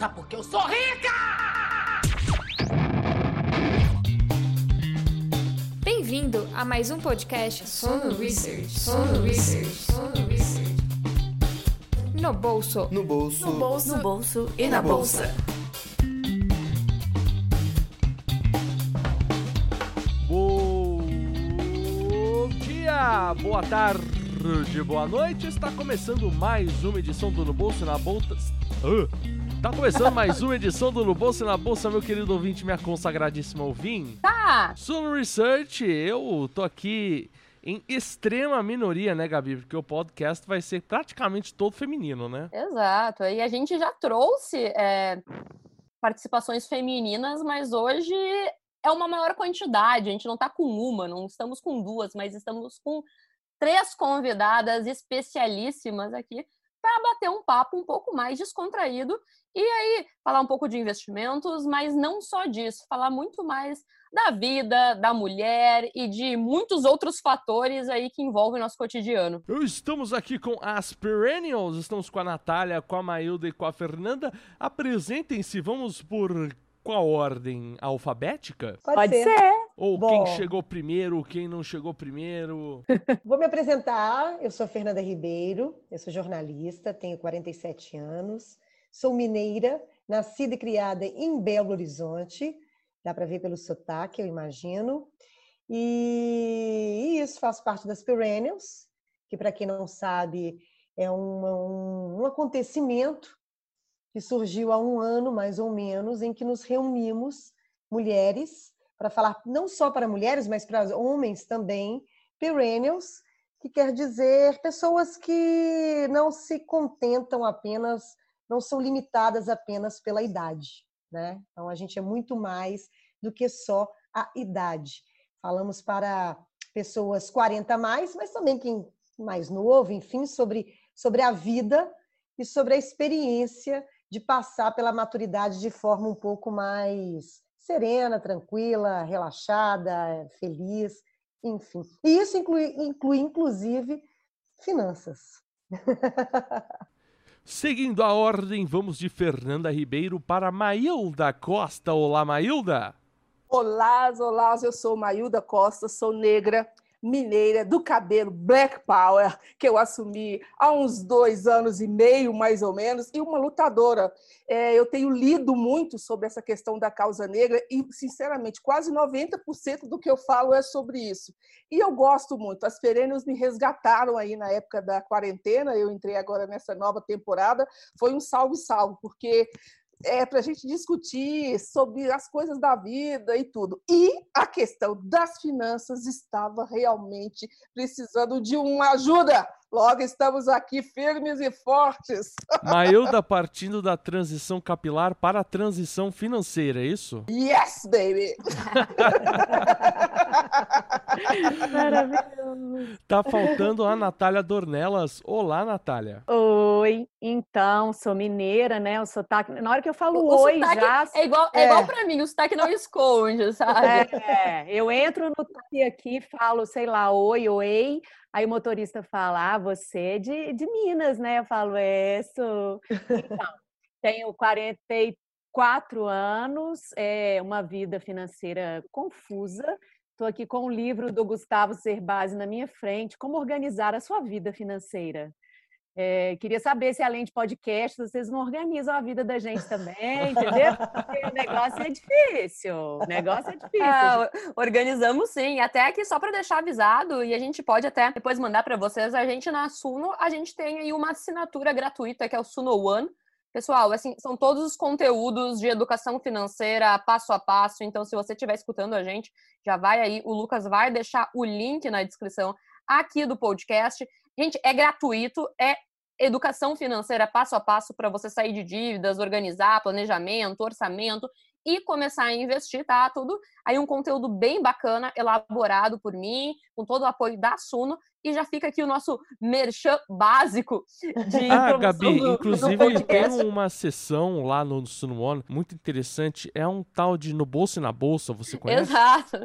pizza porque eu sou rica! Bem-vindo a mais um podcast Sono Research. Sono Research. Sono Research. No bolso. No bolso. No bolso. No bolso e na bolsa. Bom dia, boa tarde, boa noite. Está começando mais uma edição do No Bolso e na Bolsa. Ah, tá começando mais uma edição do No Bolso e na Bolsa, meu querido ouvinte, minha consagradíssima ouvinte. Tá. Sono Research, eu tô aqui em extrema minoria, né, Gabi? Porque o podcast vai ser praticamente todo feminino, né? Exato. E a gente já trouxe é, participações femininas, mas hoje é uma maior quantidade. A gente não está com uma, não estamos com duas, mas estamos com três convidadas especialíssimas aqui para bater um papo um pouco mais descontraído e aí falar um pouco de investimentos, mas não só disso, falar muito mais da vida, da mulher e de muitos outros fatores aí que envolvem nosso cotidiano. Estamos aqui com as Perennials, estamos com a Natália, com a Mailda e com a Fernanda. Apresentem-se, vamos por qual ordem? Alfabética? Pode, Pode ser. ser. Ou Bom. quem chegou primeiro, quem não chegou primeiro? Vou me apresentar. Eu sou Fernanda Ribeiro, eu sou jornalista, tenho 47 anos, sou mineira, nascida e criada em Belo Horizonte. Dá para ver pelo sotaque, eu imagino. E isso, faço parte das Perennials, que, para quem não sabe, é uma- um, um acontecimento que surgiu há um ano, mais ou menos, em que nos reunimos, mulheres, para falar não só para mulheres, mas para homens também, perennials, que quer dizer pessoas que não se contentam apenas, não são limitadas apenas pela idade, né? Então a gente é muito mais do que só a idade. Falamos para pessoas 40 a mais, mas também quem mais novo, enfim, sobre sobre a vida e sobre a experiência de passar pela maturidade de forma um pouco mais serena, tranquila, relaxada, feliz, enfim. E isso inclui, inclui inclusive, finanças. Seguindo a ordem, vamos de Fernanda Ribeiro para Mailda Costa. Olá, Mailda! Olá, olá, eu sou Mailda Costa, sou negra, mineira, do cabelo Black Power, que eu assumi há uns dois anos e meio, mais ou menos, e uma lutadora. É, eu tenho lido muito sobre essa questão da causa negra e, sinceramente, quase 90% do que eu falo é sobre isso. E eu gosto muito. As perennials me resgataram aí na época da quarentena, eu entrei agora nessa nova temporada, foi um salve-salve, porque é para a gente discutir sobre as coisas da vida e tudo. E a questão das finanças estava realmente precisando de uma ajuda. Logo estamos aqui firmes e fortes. Mailda partindo da transição capilar para a transição financeira, é isso? Yes, baby! Maravilhoso. Tá faltando a Natália Dornelas. Olá, Natália. Oi, então, sou mineira, né? O sotaque. Na hora que eu falo O oi, já. É igual, é. É. igual para mim, o sotaque não esconde, sabe? É, eu entro no táxi aqui, falo, sei lá, oi, oi. Aí o motorista fala, ah, você é de, de Minas, né? Eu falo, é, sou. Então, tenho 44 anos, é uma vida financeira confusa. Estou aqui com o livro do Gustavo Cerbasi na minha frente, Como Organizar a Sua Vida Financeira. É, queria saber se, além de podcast, vocês não organizam a vida da gente também, entendeu? Porque o negócio é difícil. O negócio é difícil. Ah, organizamos sim, até aqui só para deixar avisado e a gente pode até depois mandar para vocês. A gente na Suno, a gente tem aí uma assinatura gratuita que é o Suno One. Pessoal, assim, são todos os conteúdos de educação financeira passo a passo. Então, se você estiver escutando a gente, já vai aí, o Lucas vai deixar o link na descrição aqui do podcast. Gente, é gratuito, é educação financeira passo a passo para você sair de dívidas, organizar planejamento, orçamento e começar a investir, tá? Tudo aí um conteúdo bem bacana, elaborado por mim, com todo o apoio da Suno. E já fica aqui o nosso merchan básico de Ah, Gabi, do- do inclusive podcast. tem uma sessão lá no Suno One muito interessante. É um tal de No Bolso e na Bolsa, você conhece? Exato.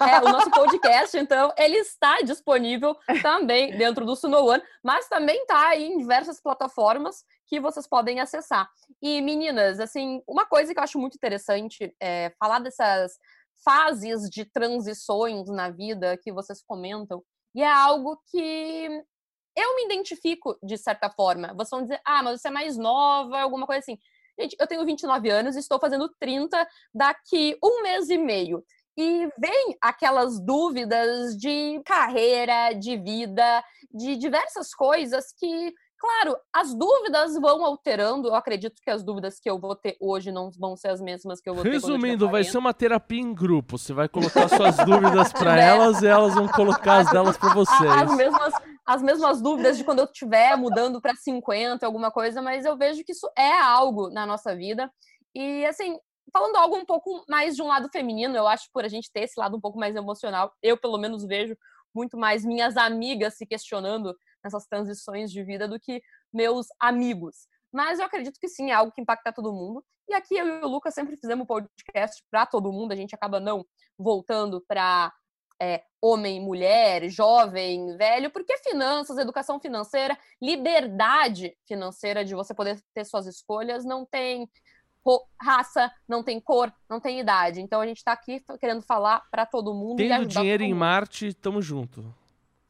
É, o nosso podcast, então, ele está disponível também dentro do Suno One, mas também está em diversas plataformas que vocês podem acessar. E, meninas, assim, uma coisa que eu acho muito interessante é falar dessas fases de transições na vida que vocês comentam, e é algo que eu me identifico de certa forma. Vocês vão dizer, ah, mas você é mais nova, alguma coisa assim. Gente, eu tenho 29 anos e estou fazendo 30 daqui um mês e meio. E vem aquelas dúvidas de carreira, de vida, de diversas coisas que, claro, as dúvidas vão alterando. Eu acredito que as dúvidas que eu vou ter hoje não vão ser as mesmas que eu vou ter Resumindo, vai ser uma terapia em grupo. Você vai colocar suas dúvidas para elas e elas vão colocar as delas para vocês. As mesmas, as mesmas dúvidas de quando eu estiver mudando para 50, alguma coisa, mas eu vejo que isso é algo na nossa vida. E assim, falando algo um pouco mais de um lado feminino, eu acho por a gente ter esse lado um pouco mais emocional, eu pelo menos vejo muito mais minhas amigas se questionando nessas transições de vida do que meus amigos. Mas eu acredito que sim, é algo que impacta todo mundo. E aqui eu e o Lucas sempre fizemos podcast para todo mundo, a gente acaba não voltando para é, homem, mulher, jovem, velho, porque finanças, educação financeira, liberdade financeira de você poder ter suas escolhas não tem raça, não tem cor, não tem idade. Então a gente está aqui querendo falar para todo mundo. Tendo dinheiro em Marte, tamo junto.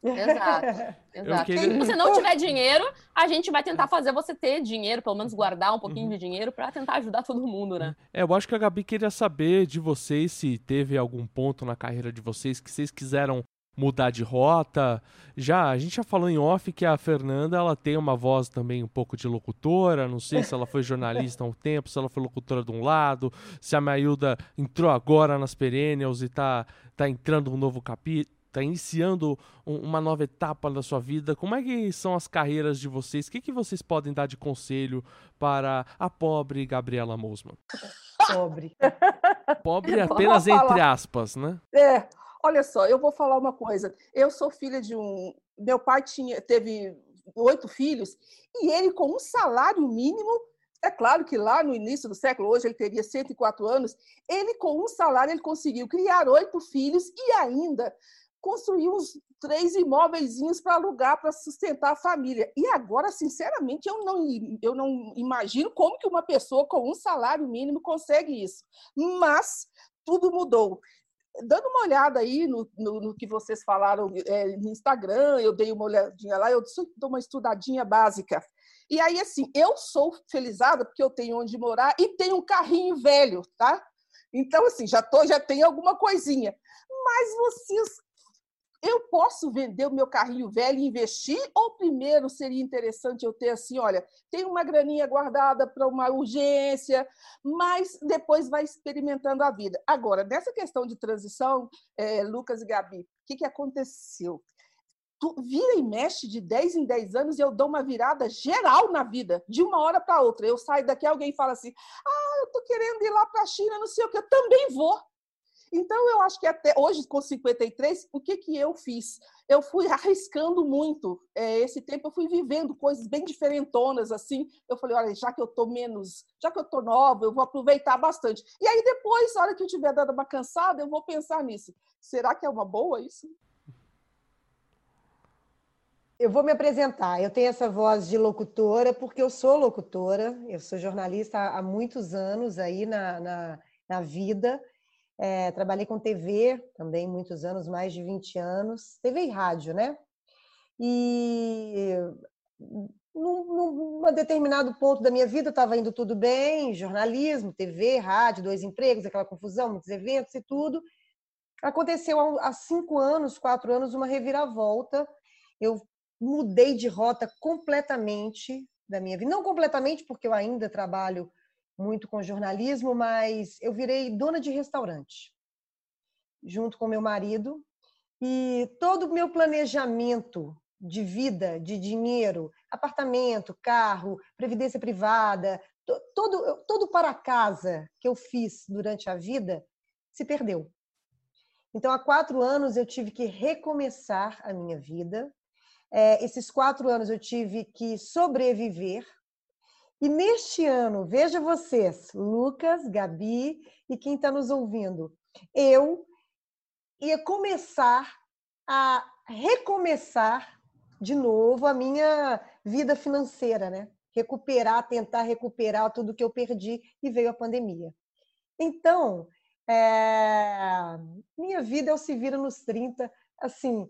Exato. Exato. Queria... Se você não tiver dinheiro, a gente vai tentar fazer você ter dinheiro, pelo menos guardar um pouquinho uhum. de dinheiro para tentar ajudar todo mundo, né? É, eu acho que a Gabi queria saber de vocês se teve algum ponto na carreira de vocês que vocês quiseram mudar de rota. Já, a gente já falou em off que a Fernanda, ela tem uma voz também um pouco de locutora, não sei se ela foi jornalista há um tempo, se ela foi locutora de um lado, se a Mailda entrou agora nas Perennials e tá, tá entrando um novo capítulo, tá iniciando um, uma nova etapa da sua vida. Como é que são as carreiras de vocês? O que, que vocês podem dar de conselho para a pobre Gabriela Mosman? Pobre. Pobre apenas entre aspas, né? É, Olha só, eu vou falar uma coisa. Eu sou filha de um. Meu pai tinha, teve oito filhos e ele, com um salário mínimo, é claro que lá no início do século, hoje ele teria 104 anos, ele, com um salário, ele conseguiu criar oito filhos e ainda construir uns três imóveis para alugar, para sustentar a família. E agora, sinceramente, eu não, eu não imagino como que uma pessoa com um salário mínimo consegue isso. Mas tudo mudou dando uma olhada aí no, no, no que vocês falaram é, no Instagram, eu dei uma olhadinha lá, eu dou uma estudadinha básica. E aí, assim, eu sou felizada porque eu tenho onde morar e tenho um carrinho velho, tá? Então, assim, já, tô, já tenho alguma coisinha. Mas vocês eu posso vender o meu carrinho velho e investir? Ou primeiro seria interessante eu ter assim, olha, tem uma graninha guardada para uma urgência, mas depois vai experimentando a vida. Agora, nessa questão de transição, é, Lucas e Gabi, o que, que aconteceu? Tu vira e mexe de 10 em 10 anos e eu dou uma virada geral na vida, de uma hora para outra. Eu saio daqui, alguém fala assim: ah, eu tô querendo ir lá para a China, não sei o que, eu também vou. Então, eu acho que até hoje, com 53, o que, que eu fiz? Eu fui arriscando muito. É, esse tempo eu fui vivendo coisas bem diferentonas, assim. Eu falei, olha, já que eu tô menos, já que eu tô nova, eu vou aproveitar bastante. E aí depois, na hora que eu tiver dado uma cansada, eu vou pensar nisso. Será que é uma boa isso? Eu vou me apresentar. Eu tenho essa voz de locutora porque eu sou locutora. Eu sou jornalista há muitos anos aí na, na, na vida. É, trabalhei com TV também muitos anos, mais de 20 anos, TV e rádio, né? E num, num determinado ponto da minha vida estava indo tudo bem, jornalismo, TV, rádio, dois empregos, aquela confusão, muitos eventos e tudo. Aconteceu há cinco anos, quatro anos, uma reviravolta. Eu mudei de rota completamente da minha vida. Não completamente, porque eu ainda trabalho muito com jornalismo, mas eu virei dona de restaurante, junto com meu marido. E todo o meu planejamento de vida, de dinheiro, apartamento, carro, previdência privada, todo, todo para casa que eu fiz durante a vida se perdeu. Então, há quatro anos eu tive que recomeçar a minha vida. É, esses quatro anos eu tive que sobreviver e neste ano, veja vocês, Lucas, Gabi e quem está nos ouvindo, eu ia começar a recomeçar de novo a minha vida financeira, né? Recuperar, tentar recuperar tudo que eu perdi e veio a pandemia. Então, é... minha vida é o se vira nos 30, assim.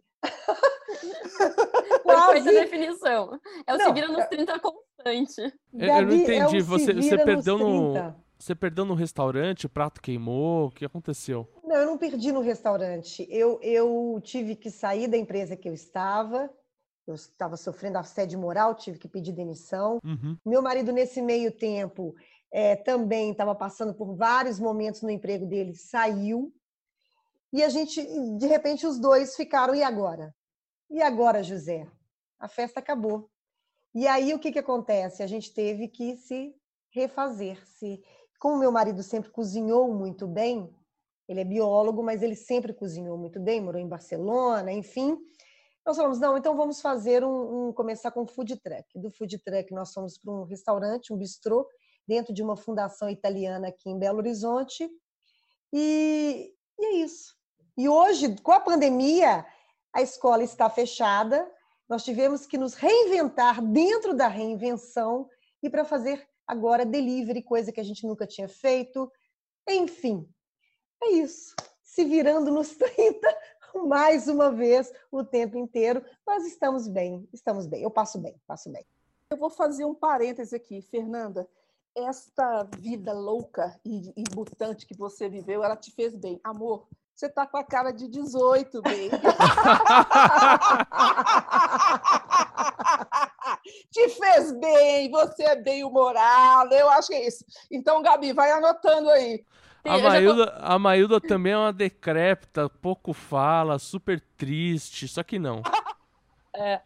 Perfeita definição. É o não, se vira nos 30 constante. Eu, eu não entendi. É você, você perdeu no. Você perdeu no restaurante, o prato queimou, o que aconteceu? Não, eu não perdi no restaurante. Eu, eu tive que sair da empresa que eu estava. Eu estava sofrendo assédio moral, tive que pedir demissão. Uhum. Meu marido, nesse meio tempo, é, também estava passando por vários momentos no emprego dele, saiu. E a gente, de repente, os dois ficaram, e agora? E agora, José? A festa acabou. E aí, o que, que acontece? A gente teve que se refazer, se como meu marido sempre cozinhou muito bem, ele é biólogo, mas ele sempre cozinhou muito bem, morou em Barcelona, enfim. Nós falamos, não, então vamos fazer um, um começar com food truck. Do food truck nós fomos para um restaurante, um bistrô, dentro de uma fundação italiana aqui em Belo Horizonte. E, e é isso. E hoje, com a pandemia, a escola está fechada. Nós tivemos que nos reinventar dentro da reinvenção e para fazer agora delivery, coisa que a gente nunca tinha feito. Enfim, é isso. Se virando nos 30, mais uma vez, o tempo inteiro. Nós estamos bem, estamos bem. Eu passo bem, passo bem. Eu vou fazer um parêntese aqui, Fernanda. Esta vida louca e, e mutante que você viveu, ela te fez bem. Amor, você tá com a cara de 18, bem. Te fez bem, você é bem humorado, eu acho que é isso. Então, Gabi, vai anotando aí. A Mailda, tô... a Mailda também é uma decrépita, pouco fala, super triste, só que não. É.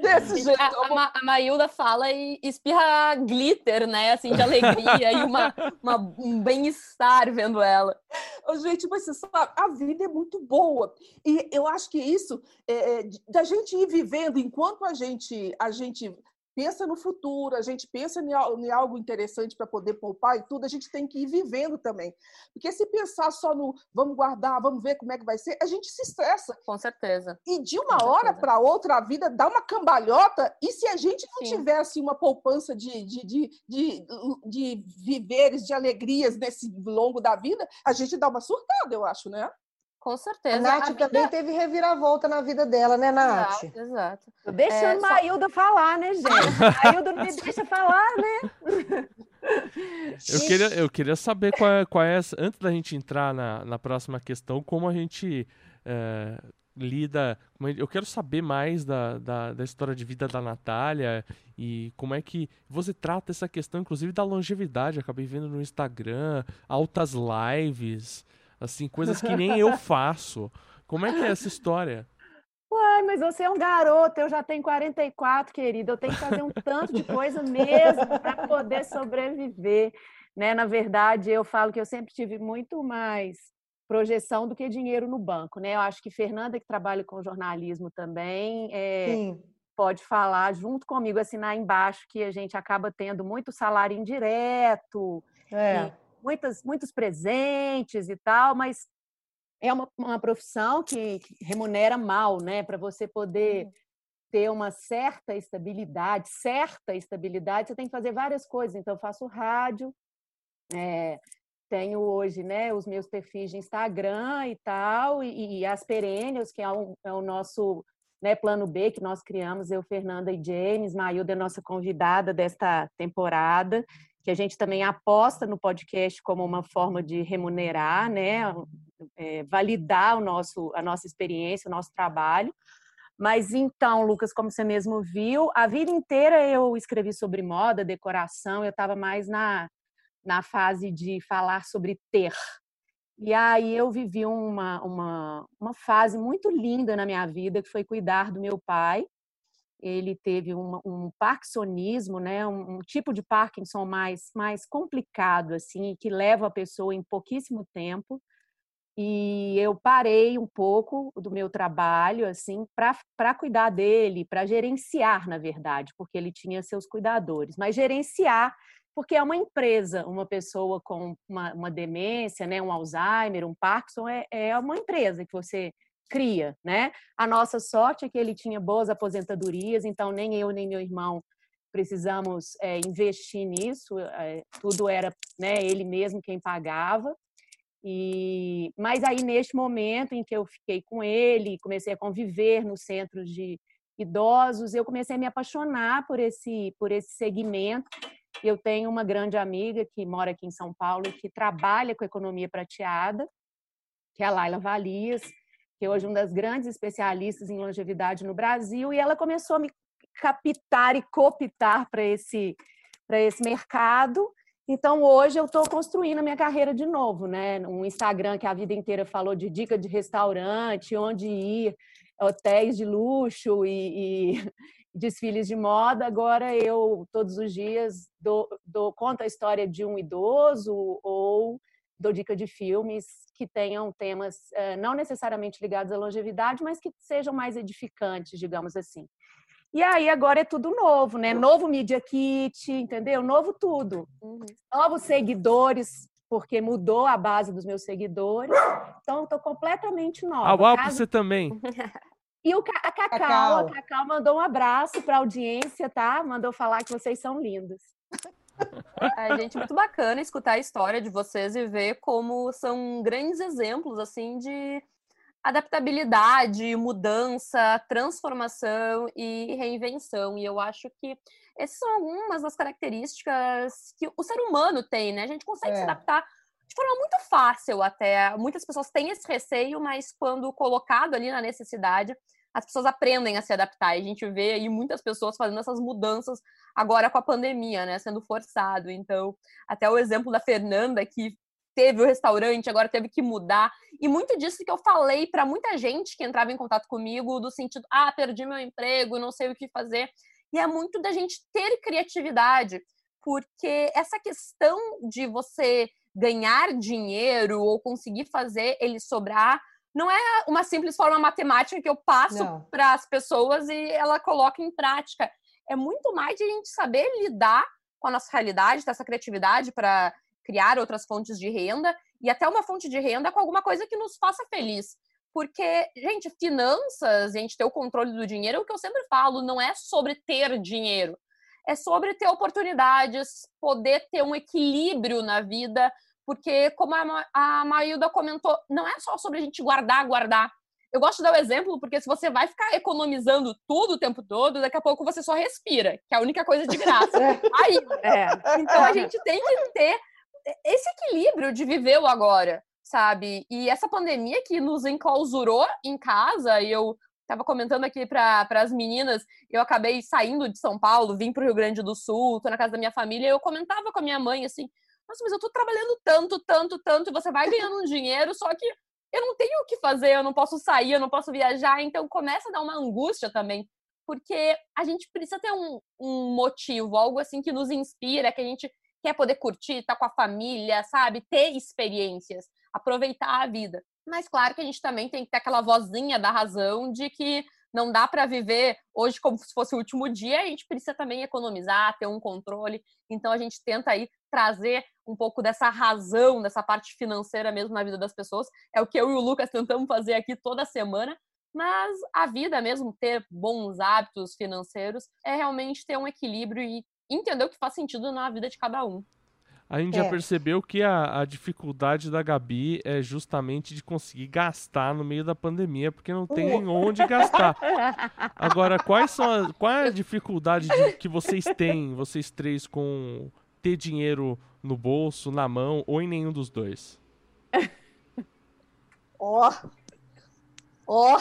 Desse jeito. A, a, a Mailda fala e espirra glitter, né? Assim, de alegria e uma, uma um bem-estar vendo ela. Gente, mas você sabe, a vida é muito boa. E eu acho que isso, é, é, da gente ir vivendo, enquanto a gente, a gente pensa no futuro, a gente pensa em algo interessante para poder poupar e tudo, a gente tem que ir vivendo também. Porque se pensar só no vamos guardar, vamos ver como é que vai ser, a gente se estressa. Com certeza. E de uma hora para outra a vida dá uma cambalhota, e se a gente não Sim. tivesse uma poupança de, de, de, de, de viveres, de alegrias nesse longo da vida, a gente dá uma surtada, eu acho, né? Com certeza. A Nath a também vida... teve reviravolta na vida dela, né, Nath? Exato, exato. Tô deixando é, Mailda só... falar, né, gente? Mailda não me deixa falar, né? Eu queria, eu queria saber qual é, qual é, antes da gente entrar na, na próxima questão, como a gente é, lida. Eu quero saber mais da, da, da, história de vida da Natália e como é que você trata essa questão, inclusive da longevidade. acabei vendo no Instagram, altas lives. Assim, coisas que nem eu faço. Como é que é essa história? Uai, mas você é um garoto, eu já tenho 44, querido. Eu tenho que fazer um tanto de coisa mesmo para poder sobreviver. Né? Na verdade, eu falo que eu sempre tive muito mais projeção do que dinheiro no banco. Né? Eu acho que Fernanda, que trabalha com jornalismo também, é, pode falar junto comigo, assinar embaixo, que a gente acaba tendo muito salário indireto. É muitas, muitos presentes e tal, mas é uma, uma profissão que, que remunera mal, né? Para você poder ter uma certa estabilidade, certa estabilidade, você tem que fazer várias coisas. Então, eu faço rádio, é, tenho hoje né, os meus perfis de Instagram e tal, e, e as Perênios, que é, um, é o nosso né, plano B que nós criamos, eu, Fernanda e James, Mailda é nossa convidada desta temporada que a gente também aposta no podcast como uma forma de remunerar, né, é, validar o nosso, a nossa experiência, o nosso trabalho. Mas então, Lucas, como você mesmo viu, a vida inteira eu escrevi sobre moda, decoração, eu estava mais na, na fase de falar sobre ter. E aí eu vivi uma, uma, uma fase muito linda na minha vida, que foi cuidar do meu pai, ele teve um, um parkinsonismo, né, um, um, tipo de Parkinson mais, mais complicado, assim, que leva a pessoa em pouquíssimo tempo. E eu parei um pouco do meu trabalho, assim, para cuidar dele, para gerenciar, na verdade, porque ele tinha seus cuidadores, mas gerenciar porque é uma empresa, uma pessoa com uma, uma demência, né, um Alzheimer, um Parkinson, é, é uma empresa que você cria, né? A nossa sorte é que ele tinha boas aposentadorias, então nem eu nem meu irmão precisamos é, investir nisso, é, tudo era né, ele mesmo quem pagava. E, mas aí, neste momento em que eu fiquei com ele, comecei a conviver no centro de idosos, eu comecei a me apaixonar por esse, por esse segmento. Eu tenho uma grande amiga que mora aqui em São Paulo que trabalha com economia prateada, que é a Laila Valias, que é hoje uma das grandes especialistas em longevidade no Brasil, e ela começou a me captar e cooptar para esse, esse mercado. Então, hoje eu estou construindo a minha carreira de novo, né? Um Instagram que a vida inteira falou de dica de restaurante, onde ir, hotéis de luxo e, e desfiles de moda. Agora eu, todos os dias, dou, dou conta a história de um idoso ou dou dica de filmes que tenham temas eh, não necessariamente ligados à longevidade, mas que sejam mais edificantes, digamos assim. E aí agora é tudo novo, né? Novo Media Kit, entendeu? Novo tudo. Uhum. Novos seguidores, porque mudou a base dos meus seguidores. Então, estou completamente nova. Ah, uau, Caso... você também. E o, a Cacau, Cacau, a Cacau mandou um abraço para a audiência, tá? Mandou falar que vocês são lindos. É, gente, muito bacana escutar a história de vocês e ver como são grandes exemplos, assim, de adaptabilidade, mudança, transformação e reinvenção. E eu acho que essas são algumas das características que o ser humano tem, né? A gente consegue é. se adaptar de forma muito fácil até. Muitas pessoas têm esse receio, mas quando colocado ali na necessidade, as pessoas aprendem a se adaptar. E a gente vê aí muitas pessoas fazendo essas mudanças agora com a pandemia, né? Sendo forçado. Então, até o exemplo da Fernanda, que teve o restaurante, agora teve que mudar. E muito disso que eu falei para muita gente que entrava em contato comigo, do sentido, ah, perdi meu emprego, não sei o que fazer. E é muito da gente ter criatividade, porque essa questão de você ganhar dinheiro ou conseguir fazer ele sobrar não é uma simples forma matemática que eu passo para as pessoas e ela coloca em prática. É muito mais de a gente saber lidar com a nossa realidade, ter essa criatividade para criar outras fontes de renda e até uma fonte de renda com alguma coisa que nos faça feliz. Porque, gente, finanças, a gente ter o controle do dinheiro, é o que eu sempre falo, não é sobre ter dinheiro. É sobre ter oportunidades, poder ter um equilíbrio na vida, porque, como a, a Mailda comentou, não é só sobre a gente guardar, guardar. Eu gosto de dar o exemplo, porque se você vai ficar economizando tudo o tempo todo, daqui a pouco você só respira, que é a única coisa de graça. Aí, é. Então a gente tem que ter esse equilíbrio de viver o agora, sabe? E essa pandemia que nos enclausurou em casa, e eu estava comentando aqui para as meninas, eu acabei saindo de São Paulo, vim para o Rio Grande do Sul, tô na casa da minha família, e eu comentava com a minha mãe assim: nossa, mas eu tô trabalhando tanto, tanto, tanto, e você vai ganhando um dinheiro, só que eu não tenho o que fazer, eu não posso sair, eu não posso viajar, então começa a dar uma angústia também, porque a gente precisa ter um, um motivo, algo assim que nos inspira, que a gente quer poder curtir, estar tá com a família, sabe? Ter experiências, aproveitar a vida. Mas claro que a gente também tem que ter aquela vozinha da razão de que não dá para viver hoje como se fosse o último dia, a gente precisa também economizar, ter um controle. Então a gente tenta aí trazer um pouco dessa razão, dessa parte financeira mesmo na vida das pessoas. É o que eu e o Lucas tentamos fazer aqui toda semana. Mas a vida mesmo, ter bons hábitos financeiros, é realmente ter um equilíbrio e entender o que faz sentido na vida de cada um. A gente é. já percebeu que a, a, dificuldade da Gabi é justamente de conseguir gastar no meio da pandemia, porque não tem uh. onde gastar. Agora, quais são a, qual é a dificuldade de, que vocês têm, vocês três, com ter dinheiro no bolso, na mão ou em nenhum dos dois? Ó, ó,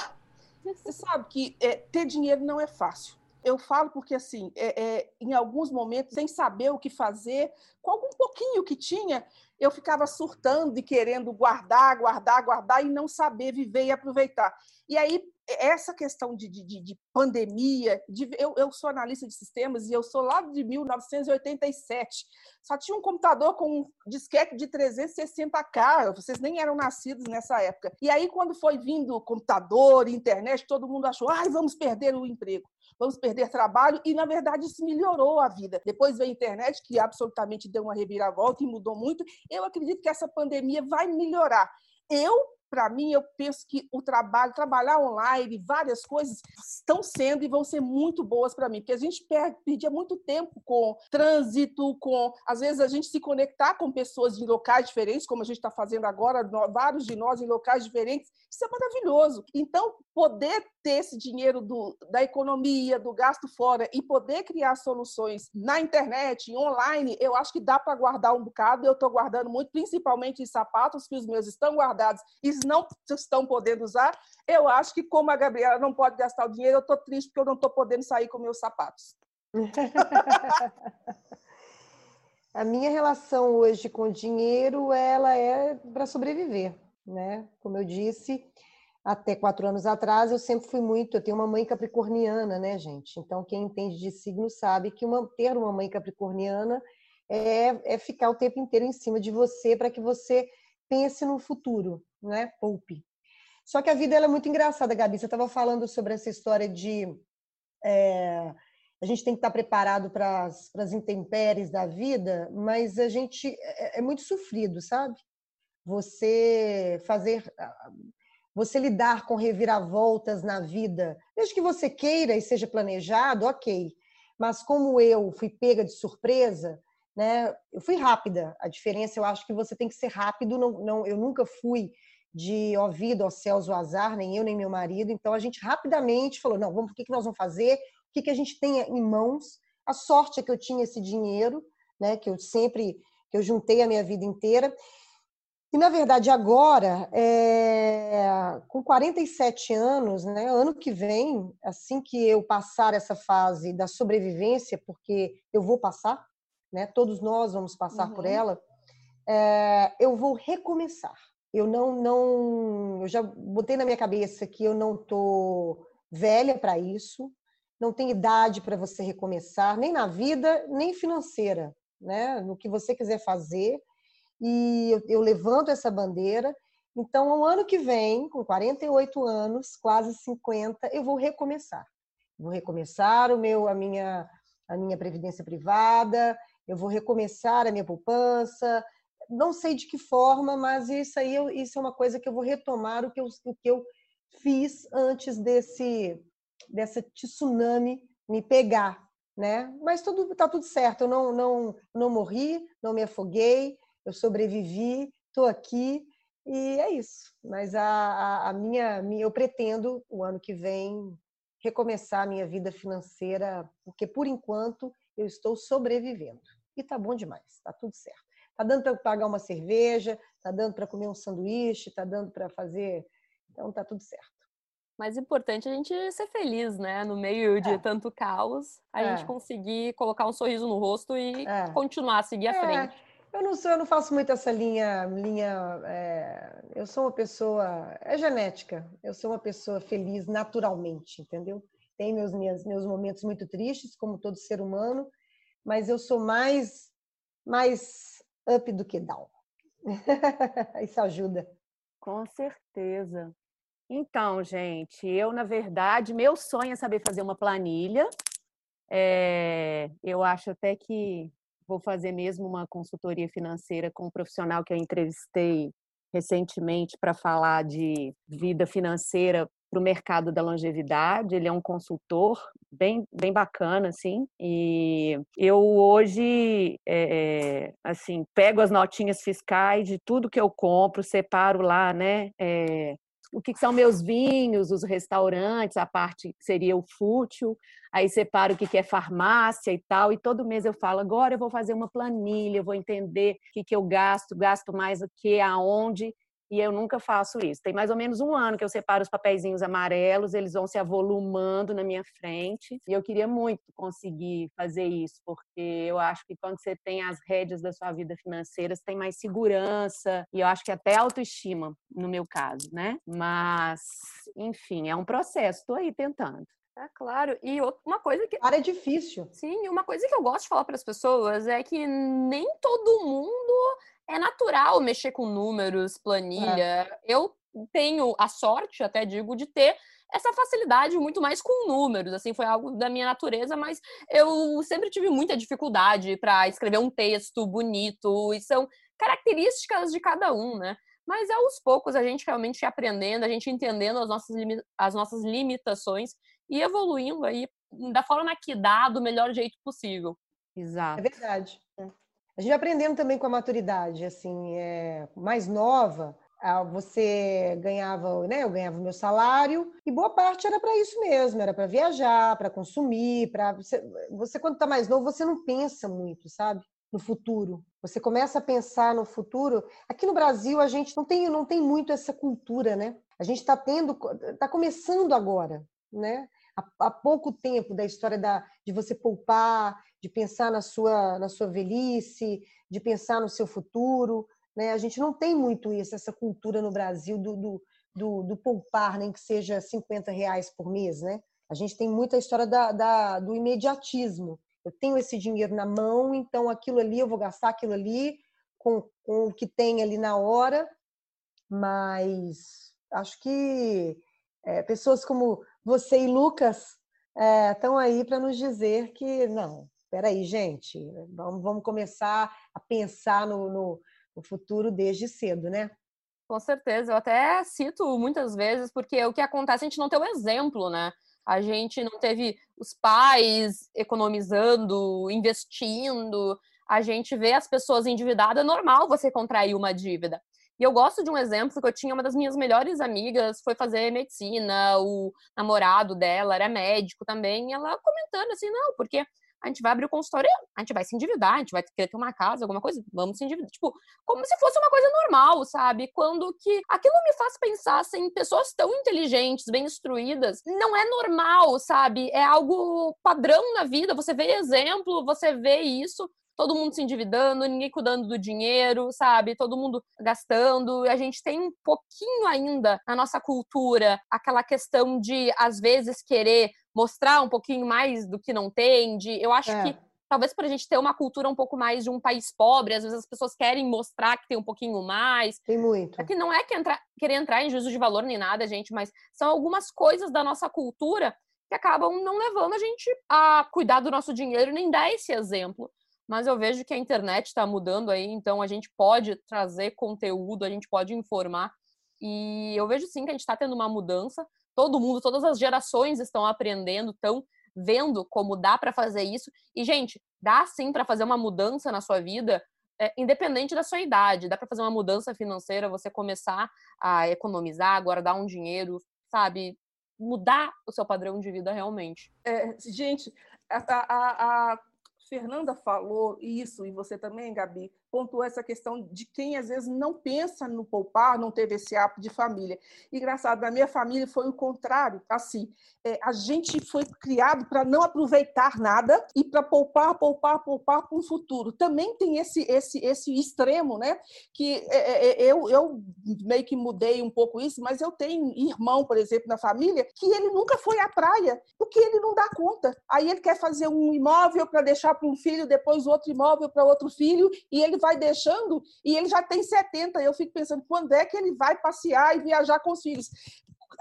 você sabe que é, ter dinheiro não é fácil eu falo porque, assim, é, é, em alguns momentos, sem saber o que fazer, com algum pouquinho que tinha, eu ficava surtando e querendo guardar, guardar, guardar e não saber viver e aproveitar. E aí, essa questão de, de, de pandemia, de, eu, eu sou analista de sistemas e eu sou lá de 1987. Só tinha um computador com um disquete de 360K, vocês nem eram nascidos nessa época. E aí, quando foi vindo computador, internet, todo mundo achou, ai, vamos perder o emprego. vamos perder trabalho, e na verdade isso melhorou a vida. Depois veio a internet, que absolutamente deu uma reviravolta e mudou muito. Eu acredito que essa pandemia vai melhorar. Eu para mim, eu penso que o trabalho, trabalhar online, várias coisas estão sendo e vão ser muito boas para mim, porque a gente perdia muito tempo com trânsito, com às vezes a gente se conectar com pessoas de locais diferentes, como a gente está fazendo agora, vários de nós em locais diferentes, isso é maravilhoso. Então, poder ter esse dinheiro do, da economia, do gasto fora e poder criar soluções na internet, online, eu acho que dá para guardar um bocado. Eu estou guardando muito, principalmente em sapatos que os meus estão guardados e não estão podendo usar. Eu acho que, como a Gabriela não pode gastar o dinheiro, eu estou triste porque eu não estou podendo sair com meus sapatos. a minha relação hoje com o dinheiro, ela é para sobreviver né? Como eu disse, até quatro anos atrás eu sempre fui muito. Eu tenho uma mãe capricorniana, né, gente? Então, quem entende de signo sabe que uma, ter uma mãe capricorniana é, é ficar o tempo inteiro em cima de você para que você pense no futuro, né? Poupe. Só que a vida é muito engraçada, Gabi. Você estava falando sobre essa história de. É, a gente tem que estar preparado para as intempéries da vida, mas a gente é, é muito sofrido, sabe? você fazer, você lidar com reviravoltas na vida, desde que você queira e seja planejado, ok. Mas como eu fui pega de surpresa, né? Eu fui rápida. A diferença, eu acho que você tem que ser rápido. Não, não, eu nunca fui de ouvido aos céus o azar, nem eu nem meu marido. Então a gente rapidamente falou: não, vamos, o que, que nós vamos fazer? O que, que a gente tem em mãos? A sorte é que eu tinha esse dinheiro, né? Que eu sempre que eu juntei a minha vida inteira. E, na verdade, agora, é, com 47 anos, né, ano que vem, assim que eu passar essa fase da sobrevivência, porque eu vou passar, né, todos nós vamos passar uhum. por ela, é, eu vou recomeçar. Eu não, não, eu já botei na minha cabeça que eu não tô velha para isso, não tem idade para você recomeçar, nem na vida, nem financeira, né? No que você quiser fazer, e eu, eu levanto essa bandeira. Então, o ano que vem, com 48 anos, quase 50, eu vou recomeçar. Vou recomeçar o meu, a minha, a minha previdência privada, eu vou recomeçar a minha poupança. Não sei de que forma, mas isso aí isso é uma coisa que eu vou retomar o que eu, o que eu fiz antes desse dessa tsunami me pegar, né? Mas tudo tá tudo certo. Eu não não não morri, não me afoguei eu sobrevivi, estou aqui e é isso. Mas a, a, a minha, eu pretendo o ano que vem recomeçar a minha vida financeira, porque por enquanto eu estou sobrevivendo. E tá bom demais, tá tudo certo. Tá dando para pagar uma cerveja, tá dando para comer um sanduíche, tá dando para fazer, então tá tudo certo. Mais importante é a gente ser feliz, né? No meio de é. tanto caos, a é. gente conseguir colocar um sorriso no rosto e é. continuar a seguir à é. frente. Eu não sou, eu não faço muito essa linha, linha. É, eu sou uma pessoa, é genética. Eu sou uma pessoa feliz naturalmente, entendeu? Tem meus meus, meus momentos muito tristes, como todo ser humano, mas eu sou mais mais up do que down. Isso ajuda. Com certeza. Então, gente, eu na verdade meu sonho é saber fazer uma planilha. É, eu acho até que vou fazer mesmo uma consultoria financeira com um profissional que eu entrevistei recentemente para falar de vida financeira para o mercado da longevidade. Ele é um consultor bem, bem bacana, assim. E eu hoje, é, assim, pego as notinhas fiscais de tudo que eu compro, separo lá, né? É, o que são meus vinhos, os restaurantes, a parte que seria o fútil, aí separo o que é farmácia e tal, e todo mês eu falo, agora eu vou fazer uma planilha, eu vou entender o que eu gasto, gasto mais o que, aonde, e eu nunca faço isso. Tem mais ou menos um ano que eu separo os papeizinhos amarelos, eles vão se avolumando na minha frente, e eu queria muito conseguir fazer isso, porque eu acho que quando você tem as rédeas da sua vida financeira, você tem mais segurança, e eu acho que até autoestima, no meu caso, né? Mas, enfim, é um processo, estou aí tentando. É claro. E uma coisa que. Cara, é difícil. Sim, uma coisa que eu gosto de falar para as pessoas é que nem todo mundo é natural mexer com números, planilha. É. Eu tenho a sorte, até digo, de ter essa facilidade muito mais com números, assim, foi algo da minha natureza, mas eu sempre tive muita dificuldade para escrever um texto bonito, e são características de cada um, né? Mas aos poucos a gente realmente aprendendo, a gente entendendo as nossas, as nossas limitações e evoluindo aí da forma que dá, do melhor jeito possível. Exato. É verdade. A gente vai aprendendo também com a maturidade, assim, é, mais nova, você ganhava, né? Eu ganhava meu salário e boa parte era para isso mesmo, era para viajar, para consumir, para você, você quando está mais novo você não pensa muito, sabe? No futuro. Você começa a pensar no futuro. Aqui no Brasil a gente não tem não tem muito essa cultura, né? A gente está tendo, está começando agora, né? Há, pouco tempo da história da, de você poupar, de pensar na sua na sua velhice, de pensar no seu futuro. Né? A gente não tem muito isso, essa cultura no Brasil do, do, do, do poupar, nem que seja 50 reais por mês. Né? A gente tem muita história da, da, do imediatismo. Eu tenho esse dinheiro na mão, então aquilo ali, eu vou gastar aquilo ali com, com o que tem ali na hora, mas acho que é, pessoas como você e Lucas estão é, aí para nos dizer que não, espera aí, gente, vamos, vamos começar a pensar no, no, o futuro desde cedo, né? Com certeza, eu até cito muitas vezes, porque o que acontece, a gente não tem o um exemplo, né? A gente não teve os pais economizando, investindo, a gente vê as pessoas endividadas, é normal você contrair uma dívida. E eu gosto de um exemplo que eu tinha uma das minhas melhores amigas, foi fazer medicina, o namorado dela era médico também, e ela comentando assim, não, porque a gente vai abrir o consultório, a gente vai se endividar, a gente vai querer ter uma casa, alguma coisa, vamos se endividar. Tipo, como se fosse uma coisa normal, sabe? Quando que aquilo me faz pensar assim, pessoas tão inteligentes, bem instruídas, não é normal, sabe? É algo padrão na vida, você vê exemplo, você vê isso, todo mundo se endividando, ninguém cuidando do dinheiro, sabe? Todo mundo gastando. A gente tem um pouquinho ainda na nossa cultura aquela questão de, às vezes, querer mostrar um pouquinho mais do que não tem. De, eu acho é. que talvez para a gente ter uma cultura um pouco mais de um país pobre, às vezes as pessoas querem mostrar que tem um pouquinho mais. Tem muito. É que não é que entrar, querer entrar em juízo de valor nem nada, gente, mas são algumas coisas da nossa cultura que acabam não levando a gente a cuidar do nosso dinheiro nem dar esse exemplo mas eu vejo que a internet está mudando aí, então a gente pode trazer conteúdo, a gente pode informar. E eu vejo sim que a gente está tendo uma mudança. Todo mundo, todas as gerações estão aprendendo, estão vendo como dá para fazer isso. E, gente, dá sim para fazer uma mudança na sua vida, é, independente da sua idade. Dá para fazer uma mudança financeira, você começar a economizar, guardar um dinheiro, sabe? Mudar o seu padrão de vida realmente. É, gente, a, a, a Fernanda falou isso, e você também, Gabi, pontuou essa questão de quem às vezes não pensa no poupar, não teve esse hábito de família. Engraçado, na minha família foi o contrário. Assim, é, a gente foi criado para não aproveitar nada e para poupar, poupar, poupar para o futuro. Também tem esse esse esse extremo, né? Que é, é, é, eu, eu meio que mudei um pouco isso, mas eu tenho irmão, por exemplo, na família, que ele nunca foi à praia, porque ele não dá conta. Aí ele quer fazer um imóvel para deixar para um filho, depois outro imóvel para outro filho, e ele vai deixando e ele já tem 70. Eu fico pensando, quando é que ele vai passear e viajar com os filhos?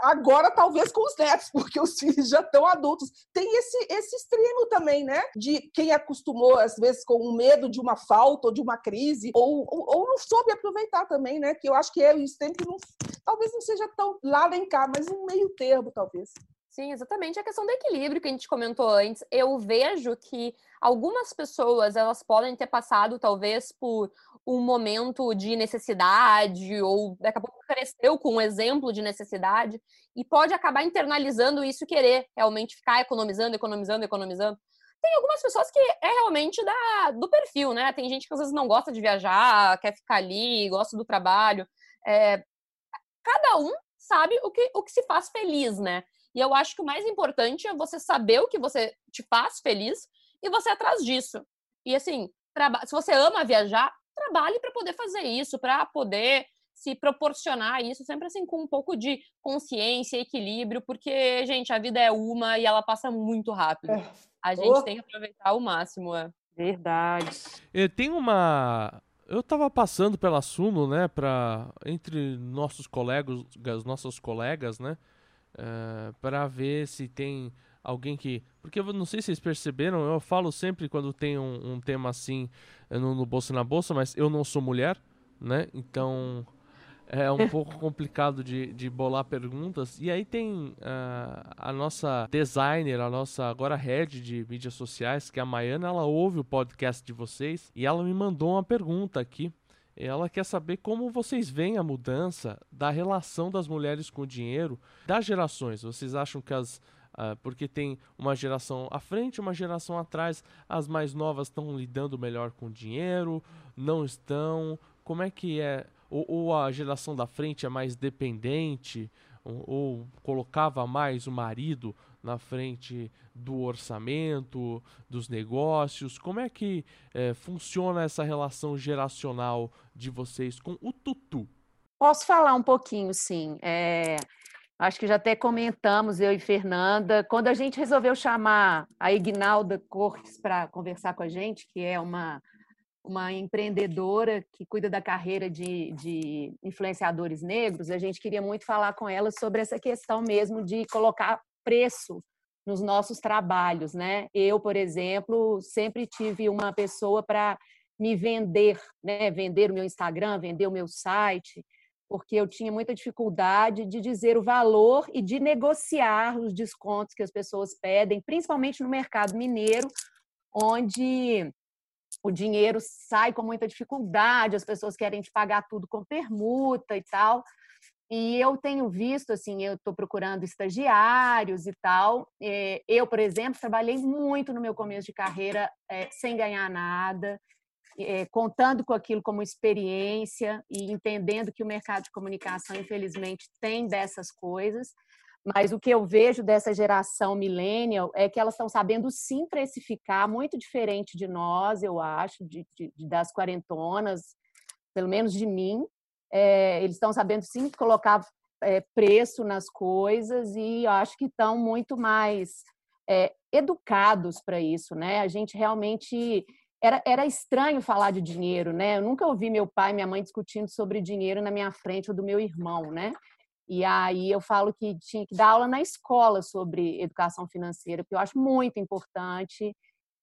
agora talvez com os netos, porque os filhos já estão adultos. Tem esse, esse extremo também, né? De quem acostumou, às vezes, com o medo de uma falta ou de uma crise, ou, ou, ou não soube aproveitar também, né? Que eu acho que é o extremo que não, talvez não seja tão lá nem cá, mas um meio termo, talvez. Sim, exatamente. A questão do equilíbrio que a gente comentou antes, eu vejo que algumas pessoas elas podem ter passado talvez por um momento de necessidade ou daqui a pouco cresceu com um exemplo de necessidade e pode acabar internalizando isso e querer realmente ficar economizando, economizando, economizando. Tem algumas pessoas que é realmente da, do perfil, né? Tem gente que às vezes não gosta de viajar, quer ficar ali, gosta do trabalho. É, cada um sabe o que, o que se faz feliz, né? E eu acho que o mais importante é você saber o que você te faz feliz e você atrás disso. E assim, se você ama viajar, trabalhe para poder fazer isso, para poder se proporcionar isso, sempre assim com um pouco de consciência, equilíbrio, porque, gente, a vida é uma e ela passa muito rápido. É. A gente oh. tem que aproveitar ao máximo. É. Verdade. Tem uma eu estava passando pela Suno, né, para entre nossos colegas, nossos colegas, né, uh, para ver se tem alguém que, porque eu não sei se vocês perceberam, eu falo sempre quando tem um, um tema assim no, no bolsa na bolsa, mas eu não sou mulher, né, então é um pouco complicado de, de bolar perguntas. E aí tem uh, a nossa designer, a nossa agora head de mídias sociais, que é a Maiana, ela ouve o podcast de vocês e ela me mandou uma pergunta aqui. Ela quer saber como vocês veem a mudança da relação das mulheres com o dinheiro das gerações. Vocês acham que as. Uh, porque tem uma geração à frente, uma geração atrás, as mais novas estão lidando melhor com o dinheiro, não estão. Como é que é ou, ou a geração da frente é mais dependente, ou, ou colocava mais o marido na frente do orçamento, dos negócios? Como é que é, funciona essa relação geracional de vocês com o Tutu? Posso falar um pouquinho, sim. É, acho que já até comentamos, eu e Fernanda, quando a gente resolveu chamar a Ignalda Cortes para conversar com a gente, que é uma uma empreendedora que cuida da carreira de, de influenciadores negros, a gente queria muito falar com ela sobre essa questão mesmo de colocar preço nos nossos trabalhos, né? Eu, por exemplo, sempre tive uma pessoa para me vender, né? Vender o meu Instagram, vender o meu site, porque eu tinha muita dificuldade de dizer o valor e de negociar os descontos que as pessoas pedem, principalmente no mercado mineiro, onde o dinheiro sai com muita dificuldade, as pessoas querem te pagar tudo com permuta e tal. E eu tenho visto, assim, eu estou procurando estagiários e tal. Eh, eu, por exemplo, trabalhei muito no meu começo de carreira é, sem ganhar nada, é, contando com aquilo como experiência e entendendo que o mercado de comunicação, infelizmente, tem dessas coisas. Mas o que eu vejo dessa geração millennial é que elas estão sabendo sim precificar, muito diferente de nós, eu acho, de, de, das quarentonas, pelo menos de mim. É, eles estão sabendo sim colocar é, preço nas coisas e eu acho que estão muito mais é, educados para isso, né? A gente realmente era, era estranho falar de dinheiro, né? Eu nunca ouvi meu pai e minha mãe discutindo sobre dinheiro na minha frente ou do meu irmão, né? E aí eu falo que tinha que dar aula na escola sobre educação financeira, porque eu acho muito importante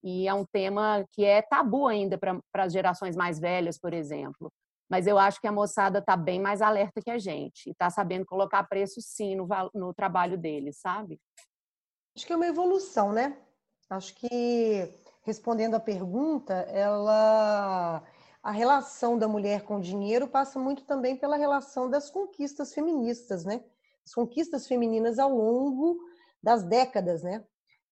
e é um tema que é tabu ainda para as gerações mais velhas, por exemplo. Mas eu acho que a moçada está bem mais alerta que a gente e está sabendo colocar preço sim no, no trabalho deles, sabe? Acho que é uma evolução, né? Acho que respondendo a pergunta, ela a relação da mulher com o dinheiro passa muito também pela relação das conquistas feministas, né? As conquistas femininas ao longo das décadas, né?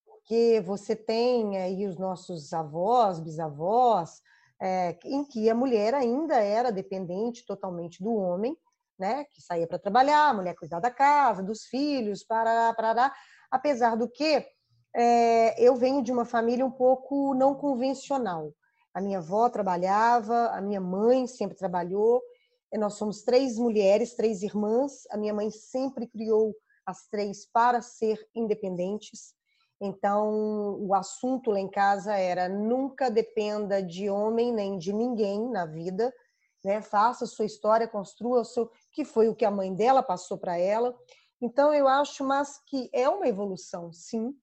Porque você tem aí os nossos avós, bisavós, é, em que a mulher ainda era dependente totalmente do homem, né? Que saía para trabalhar, a mulher cuidar da casa, dos filhos, para para apesar do que é, eu venho de uma família um pouco não convencional. A minha avó trabalhava, a minha mãe sempre trabalhou. Nós somos três mulheres, três irmãs. A minha mãe sempre criou as três para ser independentes. Então, o assunto lá em casa era nunca dependa de homem nem de ninguém na vida, né? Faça sua história, construa o seu, que foi o que a mãe dela passou para ela. Então, eu acho mas que é uma evolução, sim,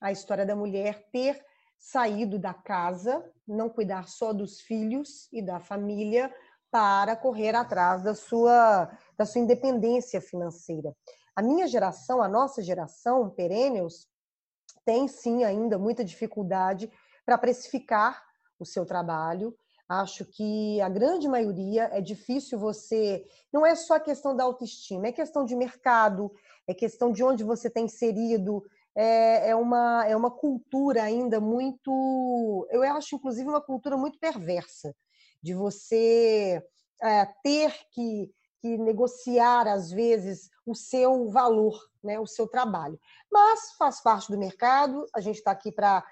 a história da mulher ter saído da casa, não cuidar só dos filhos e da família para correr atrás da sua, da sua independência financeira. A minha geração, a nossa geração, perennials, tem sim ainda muita dificuldade para precificar o seu trabalho. Acho que a grande maioria é difícil você. Não é só questão da autoestima, é questão de mercado, é questão de onde você está inserido, é, é, uma, é uma cultura ainda muito. Eu acho, inclusive, uma cultura muito perversa, de você é, ter que, que negociar, às vezes, o seu valor, né, o seu trabalho. Mas faz parte do mercado, a gente está aqui para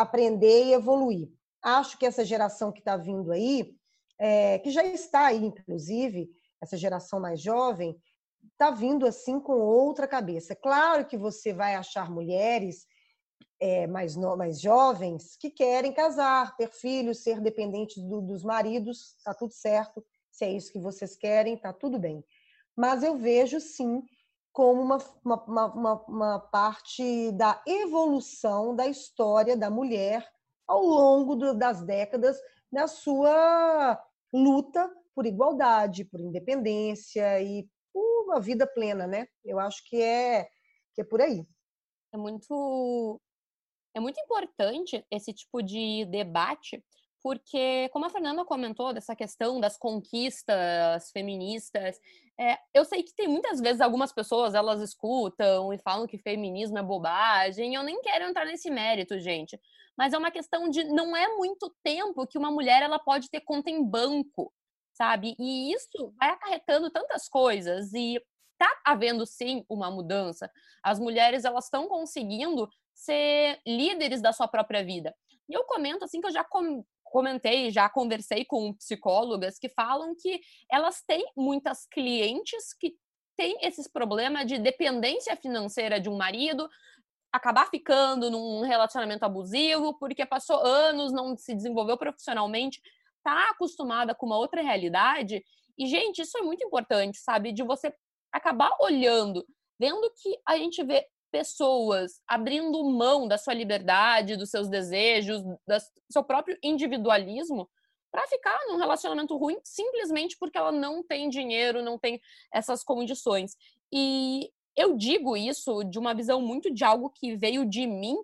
aprender e evoluir. Acho que essa geração que está vindo aí, é, que já está aí, inclusive, essa geração mais jovem, está vindo assim com outra cabeça. Claro que você vai achar mulheres é, mais, no, mais jovens que querem casar, ter filhos, ser dependentes do, dos maridos, tá tudo certo. Se é isso que vocês querem, tá tudo bem. Mas eu vejo sim como uma, uma, uma, uma parte da evolução da história da mulher ao longo do, das décadas na sua luta por igualdade, por independência e por uma vida plena, né? Eu acho que é que é por aí. É muito é muito importante esse tipo de debate, porque, como a Fernanda comentou, dessa questão das conquistas feministas, é, eu sei que tem muitas vezes algumas pessoas, elas escutam e falam que feminismo é bobagem, eu nem quero entrar nesse mérito, gente, mas é uma questão de não é muito tempo que uma mulher ela pode ter conta em banco, sabe? E isso vai acarretando tantas coisas e tá havendo sim uma mudança. As mulheres elas estão conseguindo ser líderes da sua própria vida. E eu comento assim que eu já com, comentei, já conversei com psicólogas que falam que elas têm muitas clientes que têm esses problemas de dependência financeira de um marido, acabar ficando num relacionamento abusivo porque passou anos, não se desenvolveu profissionalmente, tá acostumada com uma outra realidade. E gente, isso é muito importante, sabe? De você acabar olhando, vendo que a gente vê pessoas abrindo mão da sua liberdade, dos seus desejos, do seu próprio individualismo para ficar num relacionamento ruim simplesmente porque ela não tem dinheiro, não tem essas condições. E eu digo isso de uma visão muito de algo que veio de mim,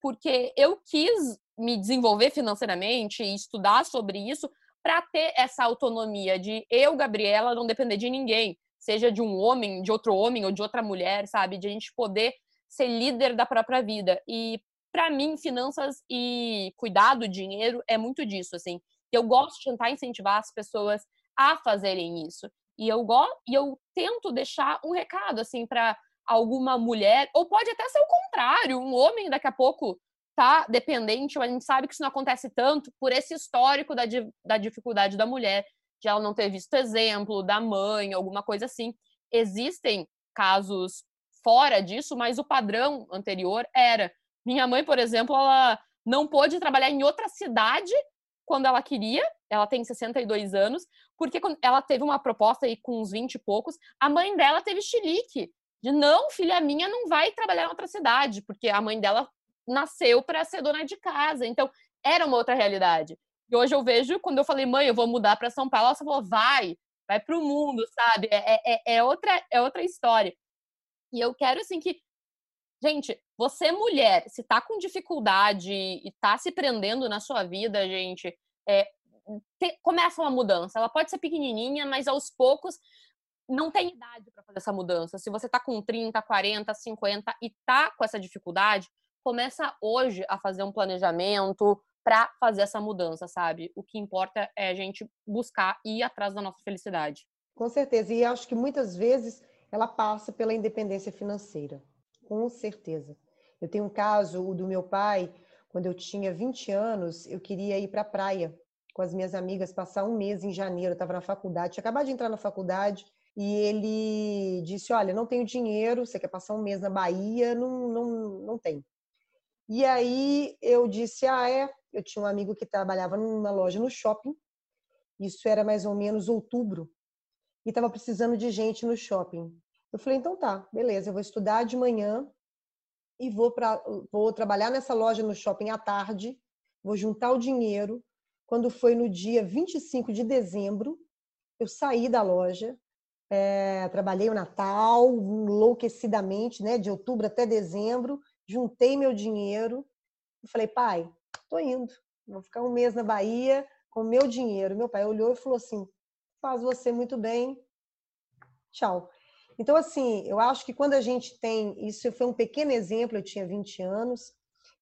porque eu quis me desenvolver financeiramente e estudar sobre isso para ter essa autonomia de eu, Gabriela, não depender de ninguém, seja de um homem, de outro homem ou de outra mulher, sabe? De a gente poder ser líder da própria vida. E para mim, finanças e cuidado, dinheiro é muito disso, assim. Eu gosto de tentar incentivar as pessoas a fazerem isso. E eu gosto e eu tento deixar um recado assim para alguma mulher, ou pode até ser o contrário, um homem daqui a pouco tá dependente, mas a gente sabe que isso não acontece tanto por esse histórico da, da dificuldade da mulher, de ela não ter visto exemplo da mãe, alguma coisa assim. Existem casos fora disso, mas o padrão anterior era. Minha mãe, por exemplo, ela não pôde trabalhar em outra cidade quando ela queria, ela tem 62 anos, porque ela teve uma proposta aí com uns 20 e poucos, a mãe dela teve chilique, de não, filha minha não vai trabalhar em outra cidade, porque a mãe dela nasceu para ser dona de casa, então era uma outra realidade. E hoje eu vejo, quando eu falei, mãe, eu vou mudar para São Paulo, ela falou, vai, vai para o mundo, sabe? É, é, é, outra, é outra história. E eu quero, assim, que. Gente, você mulher, se tá com dificuldade e tá se prendendo na sua vida, gente, é, te, começa uma mudança. Ela pode ser pequenininha, mas aos poucos não tem idade para fazer essa mudança. Se você tá com 30, 40, 50 e tá com essa dificuldade, começa hoje a fazer um planejamento para fazer essa mudança, sabe? O que importa é a gente buscar ir atrás da nossa felicidade. Com certeza. E acho que muitas vezes ela passa pela independência financeira, com certeza. Eu tenho um caso, o do meu pai, quando eu tinha 20 anos, eu queria ir para a praia com as minhas amigas, passar um mês em janeiro, estava na faculdade, tinha acabado de entrar na faculdade, e ele disse, olha, não tenho dinheiro, você quer passar um mês na Bahia? Não, não, não tem. E aí eu disse, ah, é? Eu tinha um amigo que trabalhava numa loja no shopping, isso era mais ou menos outubro, e estava precisando de gente no shopping. Eu falei, então tá, beleza, eu vou estudar de manhã e vou, pra, vou trabalhar nessa loja no shopping à tarde, vou juntar o dinheiro. Quando foi no dia 25 de dezembro, eu saí da loja, é, trabalhei o Natal enlouquecidamente, né, de outubro até dezembro, juntei meu dinheiro e falei, pai, tô indo, vou ficar um mês na Bahia com meu dinheiro. Meu pai olhou e falou assim, faz você muito bem, tchau. Então, assim, eu acho que quando a gente tem. Isso foi um pequeno exemplo, eu tinha 20 anos,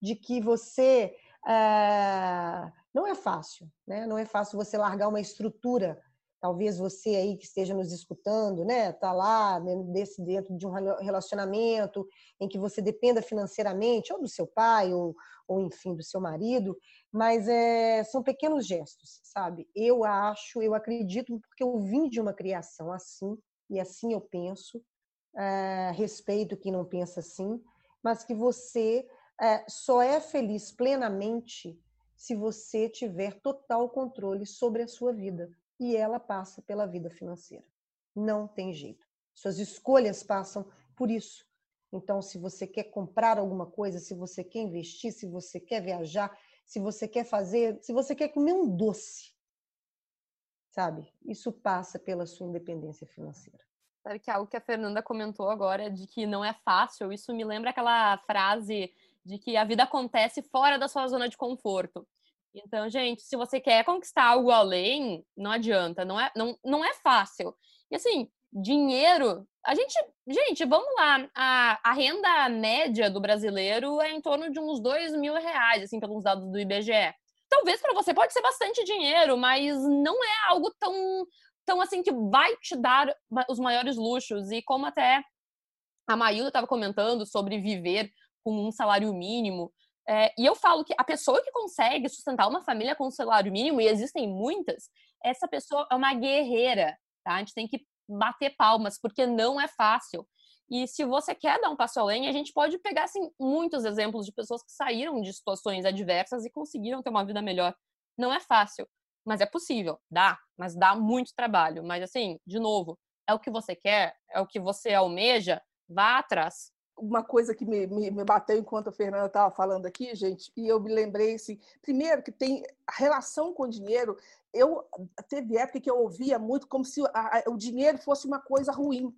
de que você. É, não é fácil, né? Não é fácil você largar uma estrutura. Talvez você aí que esteja nos escutando, né, tá lá desse dentro de um relacionamento em que você dependa financeiramente ou do seu pai ou, ou enfim do seu marido, mas é, são pequenos gestos, sabe? Eu acho, eu acredito porque eu vim de uma criação assim e assim eu penso, é, respeito quem não pensa assim, mas que você é, só é feliz plenamente se você tiver total controle sobre a sua vida. E ela passa pela vida financeira. Não tem jeito. Suas escolhas passam por isso. Então, se você quer comprar alguma coisa, se você quer investir, se você quer viajar, se você quer fazer, se você quer comer um doce, sabe? Isso passa pela sua independência financeira. Sabe que algo que a Fernanda comentou agora de que não é fácil, isso me lembra aquela frase de que a vida acontece fora da sua zona de conforto. Então, gente, se você quer conquistar algo além, não adianta, não é, não, não é fácil. E assim, dinheiro, a gente, gente, vamos lá, a, a renda média do brasileiro é em torno de uns dois mil reais, assim, pelos dados do IBGE. Talvez para você pode ser bastante dinheiro, mas não é algo tão, tão assim que vai te dar os maiores luxos. E como até a Maíla estava comentando sobre viver com um salário mínimo, é, e eu falo que a pessoa que consegue sustentar uma família com um salário mínimo, e existem muitas, essa pessoa é uma guerreira, tá? A gente tem que bater palmas, porque não é fácil. E se você quer dar um passo além, a gente pode pegar assim, muitos exemplos de pessoas que saíram de situações adversas e conseguiram ter uma vida melhor. Não é fácil, mas é possível, dá, mas dá muito trabalho. Mas assim, de novo, é o que você quer, é o que você almeja, vá atrás uma coisa que me, me, me, bateu enquanto a Fernanda estava falando aqui, gente, e eu me lembrei assim, primeiro que tem a relação com o dinheiro, eu teve época que eu ouvia muito como se a, a, o dinheiro fosse uma coisa ruim.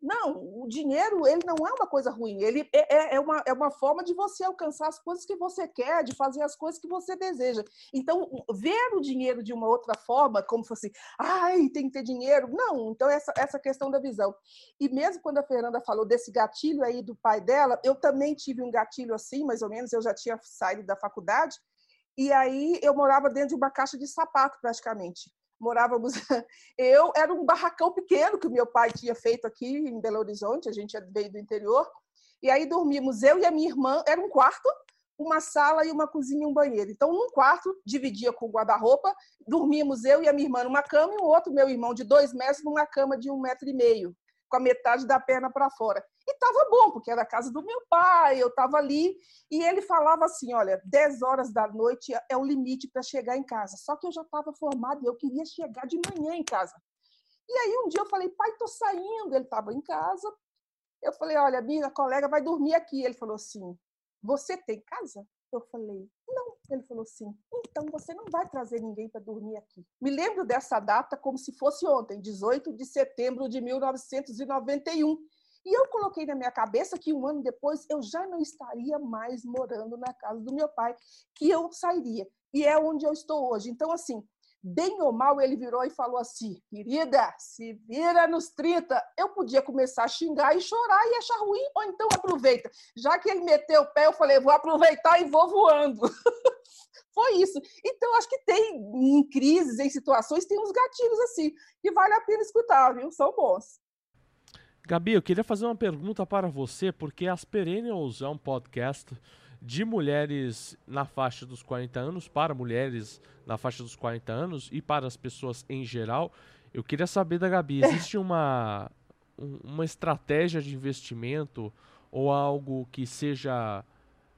Não, o dinheiro ele não é uma coisa ruim, ele é, é, é, uma, é uma forma de você alcançar as coisas que você quer, de fazer as coisas que você deseja. Então, ver o dinheiro de uma outra forma, como se fosse, ai, tem que ter dinheiro. Não, então essa, essa questão da visão. E mesmo quando a Fernanda falou desse gatilho aí do pai dela, eu também tive um gatilho assim, mais ou menos, eu já tinha saído da faculdade, e aí eu morava dentro de uma caixa de sapato praticamente morávamos. Eu era um barracão pequeno que o meu pai tinha feito aqui em Belo Horizonte, a gente veio do interior. E aí dormimos eu e a minha irmã, era um quarto, uma sala e uma cozinha e um banheiro. Então, num quarto, dividia com guarda-roupa, dormíamos eu e a minha irmã numa cama e o outro, meu irmão, de dois metros, numa cama de um metro e meio com a metade da perna para fora. E estava bom, porque era a casa do meu pai, eu estava ali. E ele falava assim: olha, 10 horas da noite é o limite para chegar em casa. Só que eu já estava formada e eu queria chegar de manhã em casa. E aí um dia eu falei: pai, estou saindo. Ele estava em casa. Eu falei: olha, minha colega vai dormir aqui. Ele falou assim: você tem casa? Eu falei: não. Ele falou assim: então você não vai trazer ninguém para dormir aqui. Me lembro dessa data como se fosse ontem, 18 de setembro de 1991. E eu coloquei na minha cabeça que um ano depois eu já não estaria mais morando na casa do meu pai, que eu sairia. E é onde eu estou hoje. Então, assim, bem ou mal, ele virou e falou assim: querida, se vira nos 30. Eu podia começar a xingar e chorar e achar ruim, ou então aproveita. Já que ele meteu o pé, eu falei: vou aproveitar e vou voando. Foi isso. Então, acho que tem, em crises, em situações, tem uns gatilhos assim, que vale a pena escutar, viu? São bons. Gabi, eu queria fazer uma pergunta para você, porque as Perennials é um podcast de mulheres na faixa dos 40 anos, para mulheres na faixa dos 40 anos e para as pessoas em geral. Eu queria saber da Gabi, existe uma, uma estratégia de investimento ou algo que seja,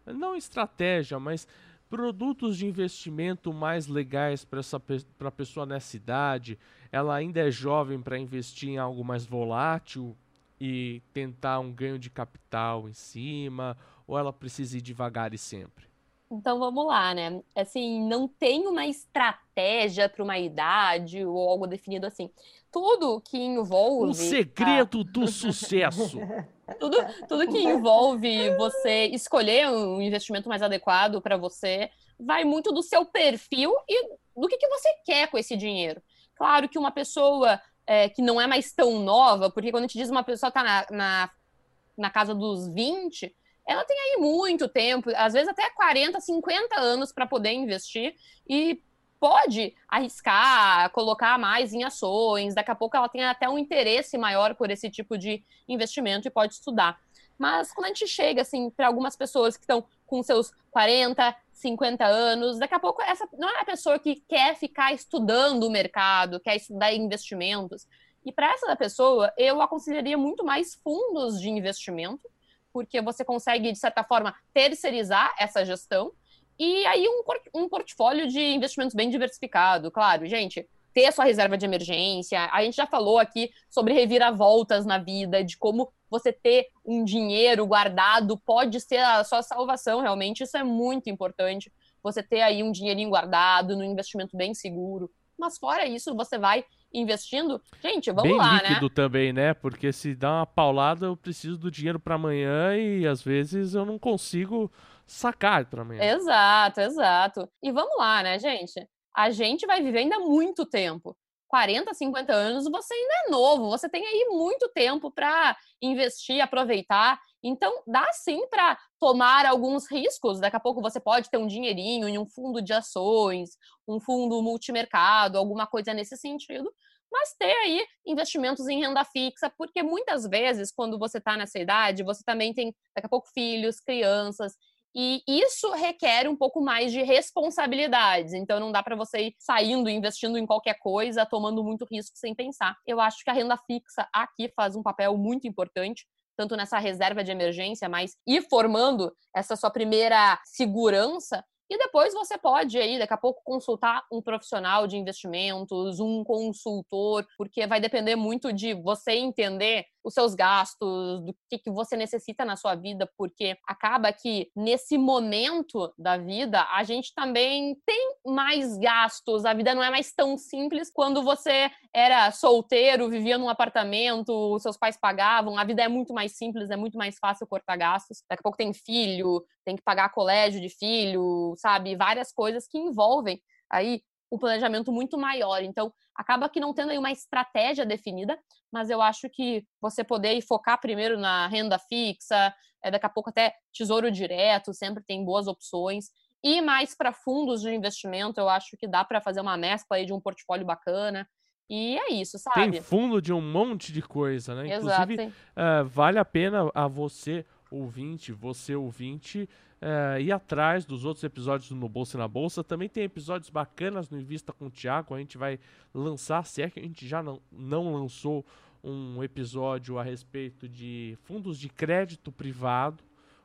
não estratégia, mas produtos de investimento mais legais para essa pra pessoa nessa idade? Ela ainda é jovem para investir em algo mais volátil e tentar um ganho de capital em cima? Ou ela precisa ir devagar e sempre? Então vamos lá, né? Assim, não tem uma estratégia para uma idade ou algo definido assim. Tudo que envolve. O segredo a... do sucesso. tudo, tudo que envolve você escolher um investimento mais adequado para você vai muito do seu perfil e do que, que você quer com esse dinheiro. Claro que uma pessoa é, que não é mais tão nova, porque quando a gente diz uma pessoa está na, na, na casa dos 20, ela tem aí muito tempo, às vezes até 40, 50 anos para poder investir e pode arriscar, colocar mais em ações, daqui a pouco ela tem até um interesse maior por esse tipo de investimento e pode estudar. Mas quando a gente chega assim para algumas pessoas que estão com seus 40, 50 anos, daqui a pouco essa não é a pessoa que quer ficar estudando o mercado, quer estudar investimentos. E para essa pessoa, eu aconselharia muito mais fundos de investimento, porque você consegue, de certa forma, terceirizar essa gestão. E aí um, um portfólio de investimentos bem diversificado, claro, gente ter a sua reserva de emergência. A gente já falou aqui sobre reviravoltas na vida, de como você ter um dinheiro guardado pode ser a sua salvação, realmente. Isso é muito importante. Você ter aí um dinheirinho guardado, num investimento bem seguro. Mas fora isso, você vai investindo. Gente, vamos bem lá, né? líquido também, né? Porque se dá uma paulada, eu preciso do dinheiro para amanhã e às vezes eu não consigo sacar para amanhã. Exato, exato. E vamos lá, né, gente? a gente vai viver ainda muito tempo. 40, 50 anos, você ainda é novo, você tem aí muito tempo para investir, aproveitar. Então, dá sim para tomar alguns riscos. Daqui a pouco você pode ter um dinheirinho em um fundo de ações, um fundo multimercado, alguma coisa nesse sentido. Mas ter aí investimentos em renda fixa, porque muitas vezes, quando você está nessa idade, você também tem, daqui a pouco, filhos, crianças, e isso requer um pouco mais de responsabilidades. Então não dá para você ir saindo, investindo em qualquer coisa, tomando muito risco sem pensar. Eu acho que a renda fixa aqui faz um papel muito importante tanto nessa reserva de emergência, mas ir formando essa sua primeira segurança e depois você pode aí, daqui a pouco, consultar um profissional de investimentos, um consultor, porque vai depender muito de você entender os seus gastos, do que, que você necessita na sua vida, porque acaba que nesse momento da vida a gente também tem mais gastos, a vida não é mais tão simples quando você era solteiro, vivia num apartamento, seus pais pagavam, a vida é muito mais simples, é muito mais fácil cortar gastos. Daqui a pouco tem filho, tem que pagar colégio de filho, sabe? Várias coisas que envolvem aí um planejamento muito maior. Então, acaba que não tendo aí uma estratégia definida, mas eu acho que você poder focar primeiro na renda fixa, é, daqui a pouco até tesouro direto, sempre tem boas opções. E mais para fundos de investimento, eu acho que dá para fazer uma mescla aí de um portfólio bacana. E é isso, sabe? Tem fundo de um monte de coisa, né? Exato, Inclusive, uh, vale a pena a você ouvinte, você ouvinte, é, ir atrás dos outros episódios do No Bolsa e na Bolsa. Também tem episódios bacanas no Invista com o Thiago. A gente vai lançar, se é que a gente já não, não lançou um episódio a respeito de fundos de crédito privado,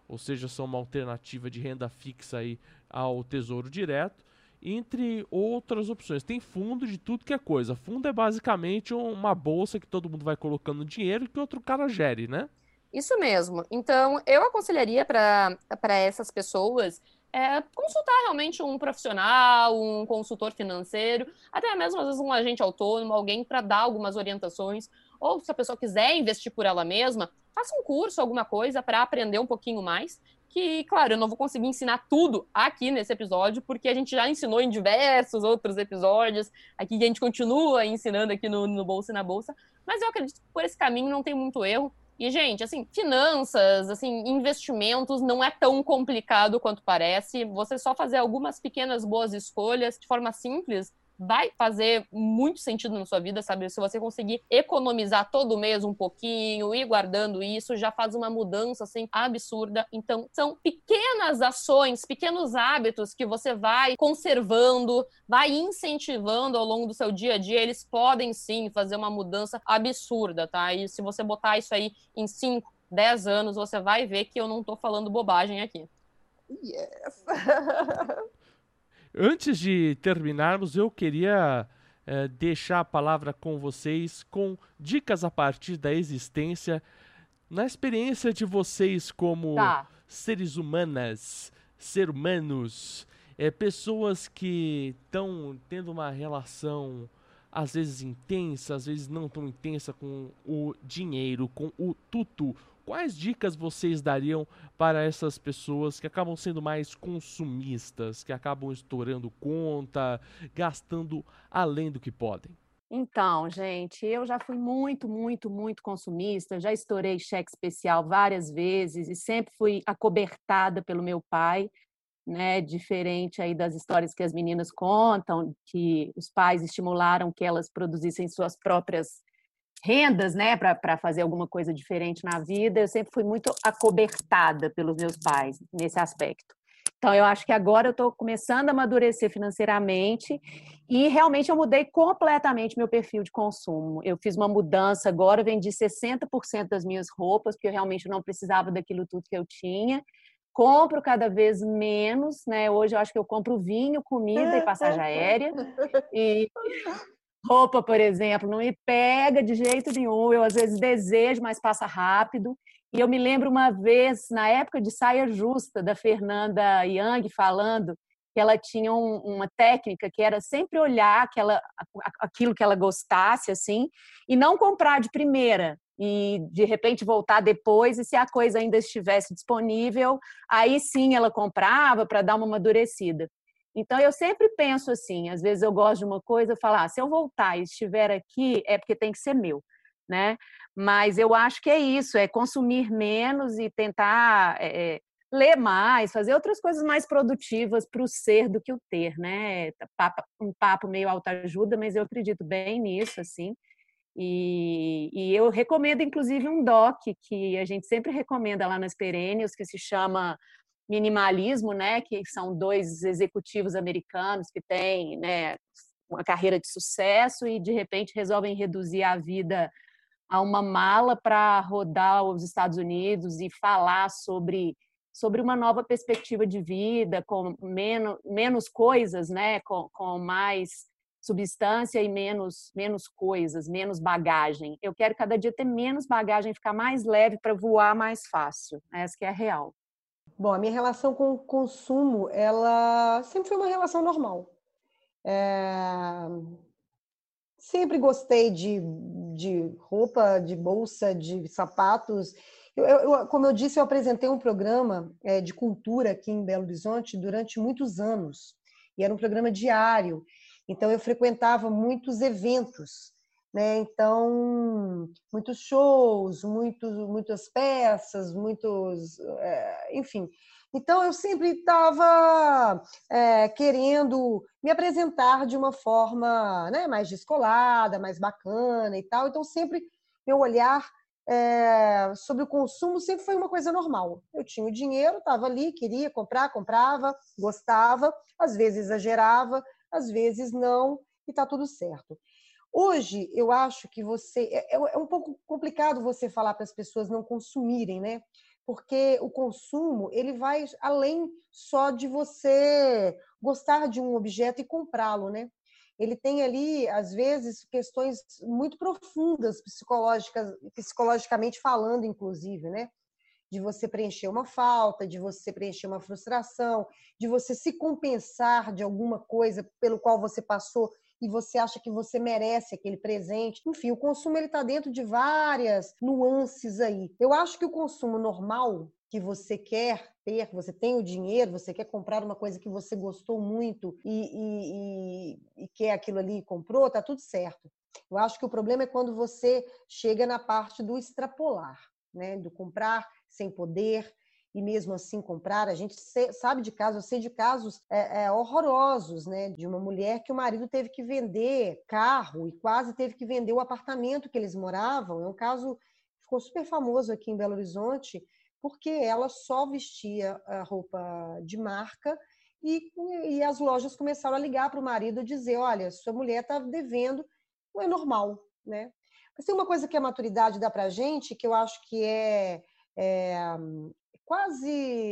ou seja, são uma alternativa de renda fixa aí ao Tesouro Direto, entre outras opções. Tem fundo de tudo que é coisa. Fundo é basicamente uma bolsa que todo mundo vai colocando dinheiro e que outro cara gere, né? Isso mesmo. Então, eu aconselharia para essas pessoas é, consultar realmente um profissional, um consultor financeiro, até mesmo às vezes um agente autônomo, alguém para dar algumas orientações. Ou se a pessoa quiser investir por ela mesma, faça um curso, alguma coisa para aprender um pouquinho mais. Que, claro, eu não vou conseguir ensinar tudo aqui nesse episódio, porque a gente já ensinou em diversos outros episódios. Aqui a gente continua ensinando aqui no, no Bolsa e na Bolsa. Mas eu acredito que por esse caminho não tem muito erro. E, gente, assim, finanças, assim, investimentos não é tão complicado quanto parece. Você só fazer algumas pequenas boas escolhas de forma simples vai fazer muito sentido na sua vida, sabe? Se você conseguir economizar todo mês um pouquinho, ir guardando isso, já faz uma mudança assim absurda. Então, são pequenas ações, pequenos hábitos que você vai conservando, vai incentivando ao longo do seu dia a dia. Eles podem sim fazer uma mudança absurda, tá? E se você botar isso aí em 5, 10 anos, você vai ver que eu não tô falando bobagem aqui. Yes. Antes de terminarmos, eu queria é, deixar a palavra com vocês com dicas a partir da existência, na experiência de vocês como tá. seres humanas, ser humanos, é, pessoas que estão tendo uma relação às vezes intensa, às vezes não tão intensa com o dinheiro, com o tutu, quais dicas vocês dariam para essas pessoas que acabam sendo mais consumistas, que acabam estourando conta, gastando além do que podem? Então, gente, eu já fui muito, muito, muito consumista, já estourei cheque especial várias vezes e sempre fui acobertada pelo meu pai, né, diferente aí das histórias que as meninas contam, que os pais estimularam que elas produzissem suas próprias rendas, né, para fazer alguma coisa diferente na vida, eu sempre fui muito acobertada pelos meus pais nesse aspecto. Então, eu acho que agora eu estou começando a amadurecer financeiramente e realmente eu mudei completamente meu perfil de consumo. Eu fiz uma mudança agora, vendi 60% das minhas roupas, porque eu realmente não precisava daquilo tudo que eu tinha. Compro cada vez menos, né? Hoje eu acho que eu compro vinho, comida e passagem aérea. E roupa, por exemplo, não me pega de jeito nenhum. Eu às vezes desejo, mas passa rápido. E eu me lembro uma vez, na época de saia justa, da Fernanda Young falando que ela tinha um, uma técnica que era sempre olhar aquela, aquilo que ela gostasse, assim, e não comprar de primeira. E de repente voltar depois, e se a coisa ainda estivesse disponível, aí sim ela comprava para dar uma amadurecida. Então eu sempre penso assim, às vezes eu gosto de uma coisa, eu falo, ah, se eu voltar e estiver aqui, é porque tem que ser meu, né? Mas eu acho que é isso, é consumir menos e tentar é, ler mais, fazer outras coisas mais produtivas para o ser do que o ter, né? Um papo meio autoajuda, mas eu acredito bem nisso, assim. E, e, eu recomendo, inclusive, um doc que a gente sempre recomenda lá nas Perênios, que se chama Minimalismo, né? Que são dois executivos americanos que têm, né? Uma carreira de sucesso e de repente resolvem reduzir a vida a uma mala para rodar os Estados Unidos e falar sobre sobre uma nova perspectiva de vida, com menos, menos coisas, né? com, com mais substância e menos, menos coisas, menos bagagem. Eu quero cada dia ter menos bagagem, ficar mais leve para voar mais fácil. Essa que é a real. Bom, a minha relação com o consumo, ela sempre foi uma relação normal. É... Sempre gostei de, de roupa, de bolsa, de sapatos. Eu, eu, como eu disse, eu apresentei um programa é, de cultura aqui em Belo Horizonte durante muitos anos. E era um programa diário. Então, eu frequentava muitos eventos. Né? Então, muitos shows, muitos, muitas peças, muitos. É, enfim. Então, eu sempre estava é, querendo me apresentar de uma forma né, mais descolada, mais bacana e tal. Então, sempre meu olhar é, sobre o consumo sempre foi uma coisa normal. Eu tinha o dinheiro, estava ali, queria comprar, comprava, gostava, às vezes exagerava, às vezes não, e está tudo certo. Hoje, eu acho que você. É, é, é um pouco complicado você falar para as pessoas não consumirem, né? porque o consumo ele vai além só de você gostar de um objeto e comprá-lo, né? Ele tem ali, às vezes, questões muito profundas psicológicas, psicologicamente falando, inclusive, né? De você preencher uma falta, de você preencher uma frustração, de você se compensar de alguma coisa pelo qual você passou e você acha que você merece aquele presente. Enfim, o consumo ele está dentro de várias nuances aí. Eu acho que o consumo normal que você quer ter, você tem o dinheiro, você quer comprar uma coisa que você gostou muito e, e, e, e quer aquilo ali e comprou, tá tudo certo. Eu acho que o problema é quando você chega na parte do extrapolar, né? Do comprar sem poder, e mesmo assim comprar. A gente sabe de casos, eu sei de casos é, é, horrorosos, né? De uma mulher que o marido teve que vender carro e quase teve que vender o apartamento que eles moravam. É um caso que ficou super famoso aqui em Belo Horizonte, porque ela só vestia a roupa de marca e, e as lojas começaram a ligar para o marido e dizer: olha, sua mulher está devendo, não é normal, né? Mas tem uma coisa que a maturidade dá para a gente, que eu acho que é, é, quase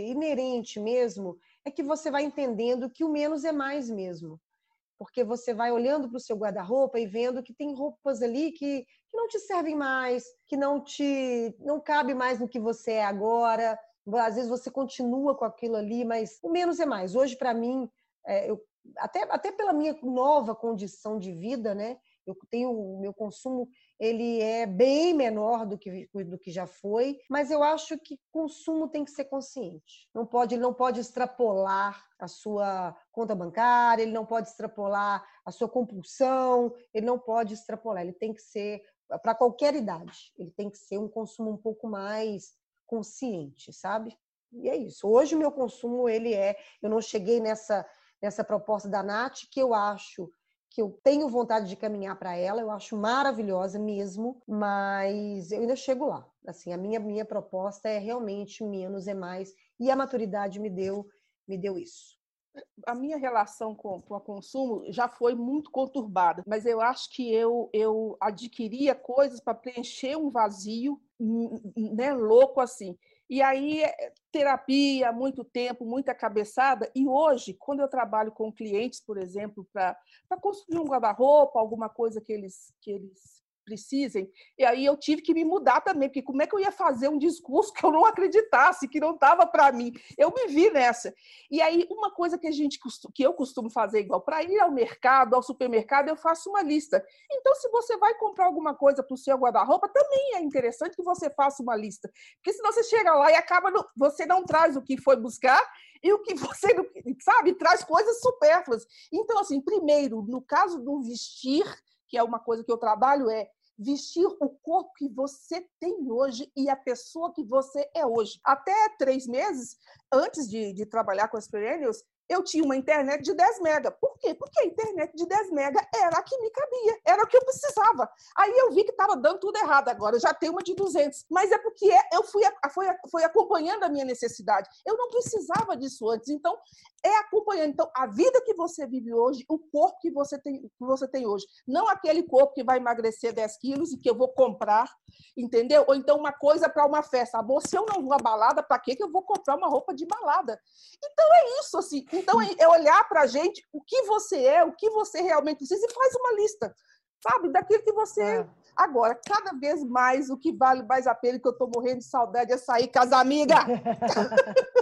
inerente mesmo, é que você vai entendendo que o menos é mais mesmo. Porque você vai olhando para o seu guarda-roupa e vendo que tem roupas ali que, que não te servem mais, que não te não cabe mais no que você é agora. Às vezes você continua com aquilo ali, mas o menos é mais. Hoje, para mim, é, eu, até, até pela minha nova condição de vida, né? Eu tenho o meu consumo, ele é bem menor do que, do que já foi, mas eu acho que consumo tem que ser consciente. Não pode, ele não pode extrapolar a sua conta bancária, ele não pode extrapolar a sua compulsão, ele não pode extrapolar, ele tem que ser para qualquer idade, ele tem que ser um consumo um pouco mais consciente, sabe? E é isso. Hoje o meu consumo ele é, eu não cheguei nessa nessa proposta da Nath que eu acho que eu tenho vontade de caminhar para ela, eu acho maravilhosa mesmo, mas eu ainda chego lá. Assim, a minha minha proposta é realmente menos é mais, e a maturidade me deu me deu isso. a minha relação com, com o consumo já foi muito conturbada, mas eu acho que eu, eu adquiria coisas para preencher um vazio né, louco assim. E aí, é, terapia, muito tempo, muita cabeçada. E hoje, quando eu trabalho com clientes, por exemplo, para construir um guarda-roupa, alguma coisa que eles, que eles precisem. E aí eu tive que me mudar também, porque como é que eu ia fazer um discurso que eu não acreditasse, que não estava para mim? Eu me vi nessa. E aí uma coisa que a gente que eu costumo fazer igual para ir ao mercado, ao supermercado, eu faço uma lista. Então se você vai comprar alguma coisa para o seu guarda-roupa, também é interessante que você faça uma lista, porque senão você chega lá e acaba no, você não traz o que foi buscar e o que você sabe traz coisas supérfluas. Então assim, primeiro no caso do vestir que é uma coisa que eu trabalho, é vestir o corpo que você tem hoje e a pessoa que você é hoje. Até três meses antes de, de trabalhar com as perennials, eu tinha uma internet de 10 mega. Por quê? Porque a internet de 10 mega era a que me cabia, era o que eu precisava. Aí eu vi que estava dando tudo errado agora, já tenho uma de 200. Mas é porque eu fui, fui, fui acompanhando a minha necessidade. Eu não precisava disso antes. Então, é acompanhando. Então, a vida que você vive hoje, o corpo que você tem, que você tem hoje. Não aquele corpo que vai emagrecer 10 quilos e que eu vou comprar, entendeu? Ou então uma coisa para uma festa. Amor, se eu não vou à balada, para que eu vou comprar uma roupa de balada? Então, é isso, assim. Então, é olhar para a gente o que você é, o que você realmente precisa e faz uma lista, sabe? Daquilo que você. É. Agora, cada vez mais, o que vale mais a pena, que eu estou morrendo de saudade, é sair com as amigas.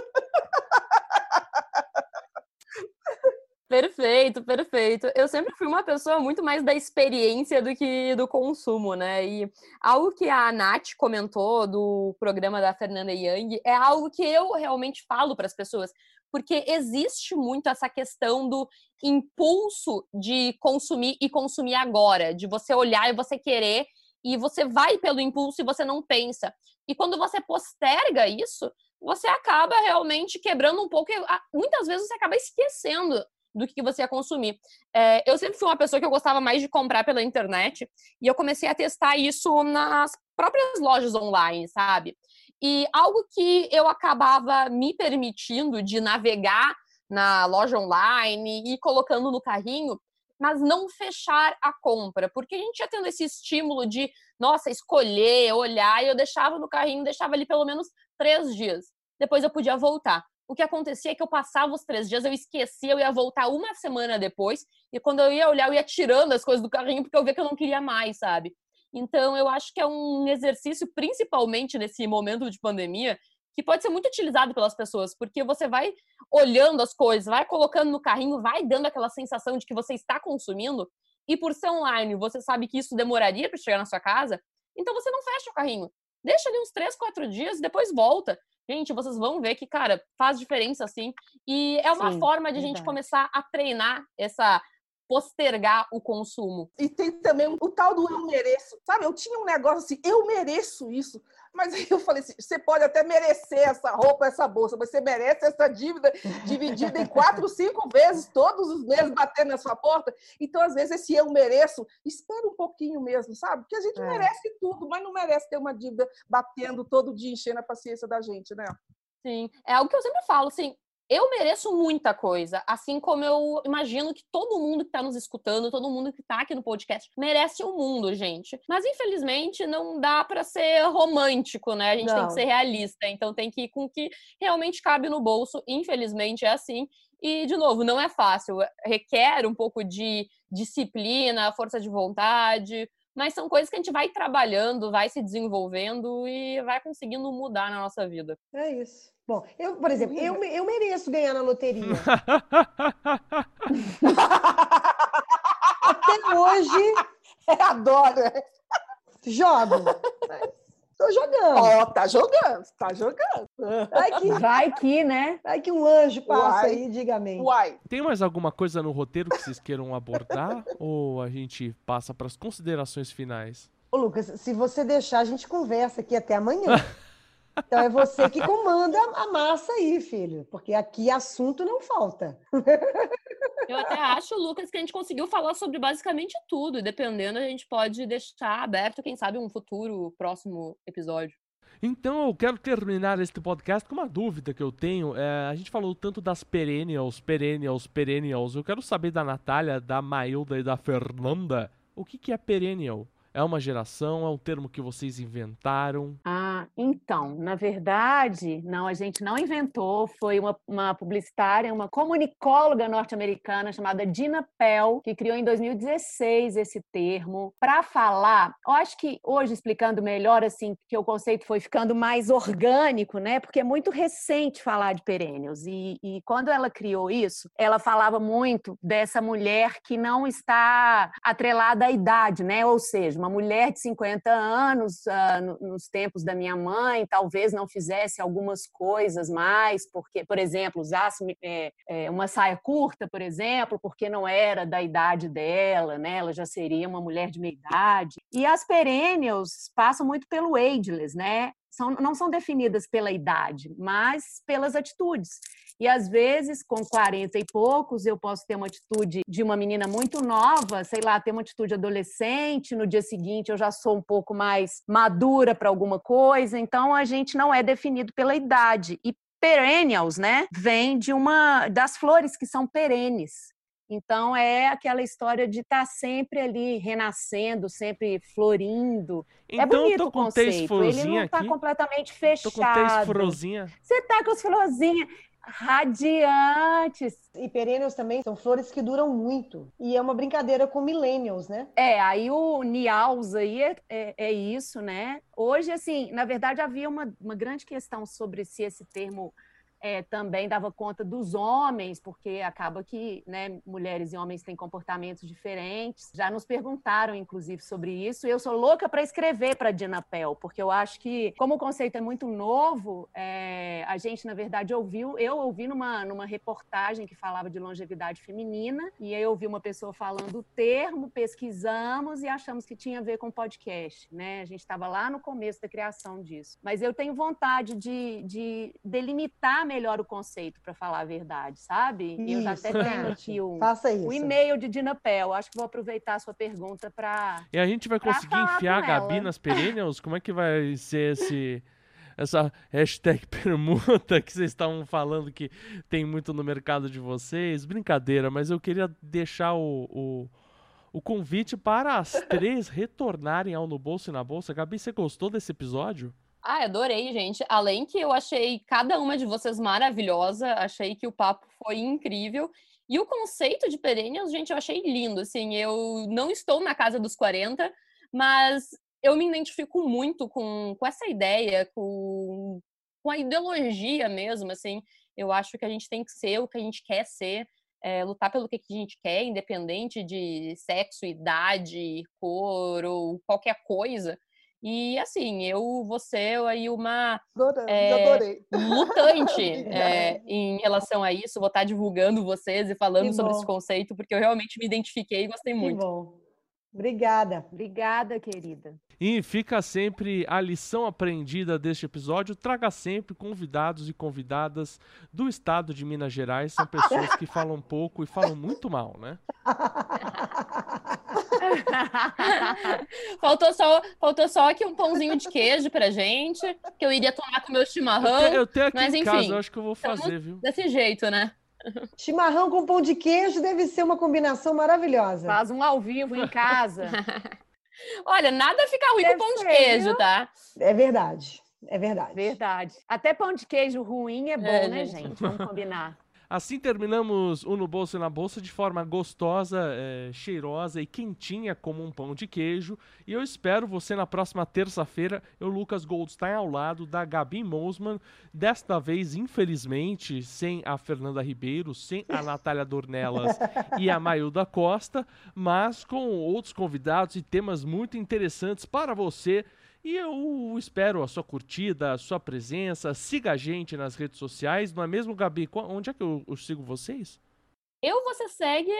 Perfeito, perfeito. Eu sempre fui uma pessoa muito mais da experiência do que do consumo, né? E algo que a Nath comentou do programa da Fernanda Young é algo que eu realmente falo para as pessoas, porque existe muito essa questão do impulso de consumir e consumir agora, de você olhar e você querer e você vai pelo impulso e você não pensa. E quando você posterga isso, você acaba realmente quebrando um pouco. Muitas vezes você acaba esquecendo do que você ia consumir. É, eu sempre fui uma pessoa que eu gostava mais de comprar pela internet e eu comecei a testar isso nas próprias lojas online, sabe? E algo que eu acabava me permitindo de navegar na loja online e colocando no carrinho, mas não fechar a compra, porque a gente ia tendo esse estímulo de, nossa, escolher, olhar, e eu deixava no carrinho, deixava ali pelo menos três dias. Depois eu podia voltar o que acontecia é que eu passava os três dias, eu esquecia, eu ia voltar uma semana depois, e quando eu ia olhar, eu ia tirando as coisas do carrinho, porque eu via que eu não queria mais, sabe? Então, eu acho que é um exercício, principalmente nesse momento de pandemia, que pode ser muito utilizado pelas pessoas, porque você vai olhando as coisas, vai colocando no carrinho, vai dando aquela sensação de que você está consumindo, e por ser online, você sabe que isso demoraria para chegar na sua casa, então você não fecha o carrinho. Deixa ali uns três, quatro dias e depois volta. Gente, vocês vão ver que, cara, faz diferença assim. E é uma Sim, forma de a gente começar a treinar essa postergar o consumo. E tem também o tal do eu mereço, sabe? Eu tinha um negócio assim, eu mereço isso. Mas aí eu falei assim, você pode até merecer essa roupa, essa bolsa, mas você merece essa dívida dividida em quatro, cinco vezes, todos os meses batendo na sua porta. Então, às vezes, esse eu mereço, espera um pouquinho mesmo, sabe? Porque a gente é. merece tudo, mas não merece ter uma dívida batendo todo dia, enchendo a paciência da gente, né? Sim, é algo que eu sempre falo, assim, eu mereço muita coisa, assim como eu imagino que todo mundo que está nos escutando, todo mundo que está aqui no podcast, merece o um mundo, gente. Mas infelizmente não dá para ser romântico, né? A gente não. tem que ser realista, então tem que ir com o que realmente cabe no bolso. Infelizmente é assim. E, de novo, não é fácil, requer um pouco de disciplina, força de vontade, mas são coisas que a gente vai trabalhando, vai se desenvolvendo e vai conseguindo mudar na nossa vida. É isso. Bom, eu, por exemplo, eu, eu mereço ganhar na loteria. Até hoje. Adoro. Jogo. Tô jogando. Ó, oh, tá jogando, tá jogando. Vai que, Vai que né? Vai que um anjo passa Uai. aí e diga amém. Uai. Tem mais alguma coisa no roteiro que vocês queiram abordar? ou a gente passa para as considerações finais? Ô, Lucas, se você deixar, a gente conversa aqui até amanhã. Então é você que comanda a massa aí, filho, porque aqui assunto não falta. Eu até acho, Lucas, que a gente conseguiu falar sobre basicamente tudo, e dependendo, a gente pode deixar aberto, quem sabe, um futuro próximo episódio. Então eu quero terminar este podcast com uma dúvida que eu tenho. É, a gente falou tanto das perennials, perennials, perennials. Eu quero saber da Natália, da Mailda e da Fernanda. O que, que é perennial? É uma geração? É um termo que vocês inventaram? Ah, então, na verdade, não, a gente não inventou. Foi uma, uma publicitária, uma comunicóloga norte-americana chamada Dina Pell, que criou em 2016 esse termo para falar. Eu acho que hoje, explicando melhor, assim, que o conceito foi ficando mais orgânico, né? Porque é muito recente falar de perennials. E, e quando ela criou isso, ela falava muito dessa mulher que não está atrelada à idade, né? Ou seja, uma mulher de 50 anos, uh, nos tempos da minha mãe, talvez não fizesse algumas coisas mais, porque, por exemplo, usasse é, é, uma saia curta, por exemplo, porque não era da idade dela, né? Ela já seria uma mulher de meia idade. E as perennials passam muito pelo ageless, né? São, não são definidas pela idade, mas pelas atitudes. E às vezes, com 40 e poucos, eu posso ter uma atitude de uma menina muito nova, sei lá, ter uma atitude adolescente, no dia seguinte eu já sou um pouco mais madura para alguma coisa. Então a gente não é definido pela idade. E perennials, né, vem de uma das flores que são perenes. Então é aquela história de estar tá sempre ali renascendo, sempre florindo. É então, é bonito o conceito. Ele não está completamente fechado. Tô com florzinha. Você está com as florzinhas radiantes. E perennials também são flores que duram muito. E é uma brincadeira com millennials, né? É, aí o Niaus aí é, é, é, isso, né? Hoje, assim, na verdade havia uma, uma grande questão sobre se esse termo é, também dava conta dos homens, porque acaba que né, mulheres e homens têm comportamentos diferentes. Já nos perguntaram, inclusive, sobre isso. Eu sou louca para escrever para Dina Pell, porque eu acho que, como o conceito é muito novo, é, a gente, na verdade, ouviu. Eu ouvi numa, numa reportagem que falava de longevidade feminina, e aí eu ouvi uma pessoa falando o termo, pesquisamos e achamos que tinha a ver com podcast. Né? A gente estava lá no começo da criação disso. Mas eu tenho vontade de, de delimitar melhor o conceito, para falar a verdade, sabe? Isso, eu já até tenho aqui o, o e-mail de Dina Pell. Acho que vou aproveitar a sua pergunta para. E a gente vai conseguir enfiar a Gabi ela. nas perennials? Como é que vai ser esse. Essa hashtag permuta que vocês estavam falando que tem muito no mercado de vocês. Brincadeira, mas eu queria deixar o, o o convite para as três retornarem ao No Bolso e na Bolsa. Gabi, você gostou desse episódio? Ah, adorei, gente. Além que eu achei cada uma de vocês maravilhosa, achei que o papo foi incrível. E o conceito de perennials, gente, eu achei lindo. Assim, eu não estou na casa dos 40, mas eu me identifico muito com, com essa ideia, com, com a ideologia mesmo, assim. Eu acho que a gente tem que ser o que a gente quer ser, é, lutar pelo que a gente quer, independente de sexo, idade, cor ou qualquer coisa. E assim, eu vou ser aí uma é, lutante é, em relação a isso, vou estar divulgando vocês e falando que sobre bom. esse conceito, porque eu realmente me identifiquei e gostei que muito. Bom. Obrigada. Obrigada, querida. E fica sempre a lição aprendida deste episódio. Traga sempre convidados e convidadas do estado de Minas Gerais. São pessoas que falam pouco e falam muito mal, né? faltou, só, faltou só aqui um pãozinho de queijo pra gente, que eu iria tomar com meu chimarrão. Eu tenho, eu tenho aqui mas, em enfim, casa, eu acho que eu vou fazer, viu? Desse jeito, né? Chimarrão com pão de queijo deve ser uma combinação maravilhosa. Faz um ao vivo em casa. Olha, nada fica ruim deve com pão de queijo, tá? É verdade. É verdade. Verdade. Até pão de queijo ruim é bom, é, né, gente? gente? Vamos combinar. Assim terminamos o No Bolso e na Bolsa de forma gostosa, é, cheirosa e quentinha como um pão de queijo. E eu espero você na próxima terça-feira. Eu, Lucas Goldstein, ao lado da Gabi Mosman. Desta vez, infelizmente, sem a Fernanda Ribeiro, sem a Natália Dornelas e a Mailda Costa, mas com outros convidados e temas muito interessantes para você e eu espero a sua curtida, a sua presença. Siga a gente nas redes sociais, não é mesmo, Gabi? Onde é que eu, eu sigo vocês? Eu você segue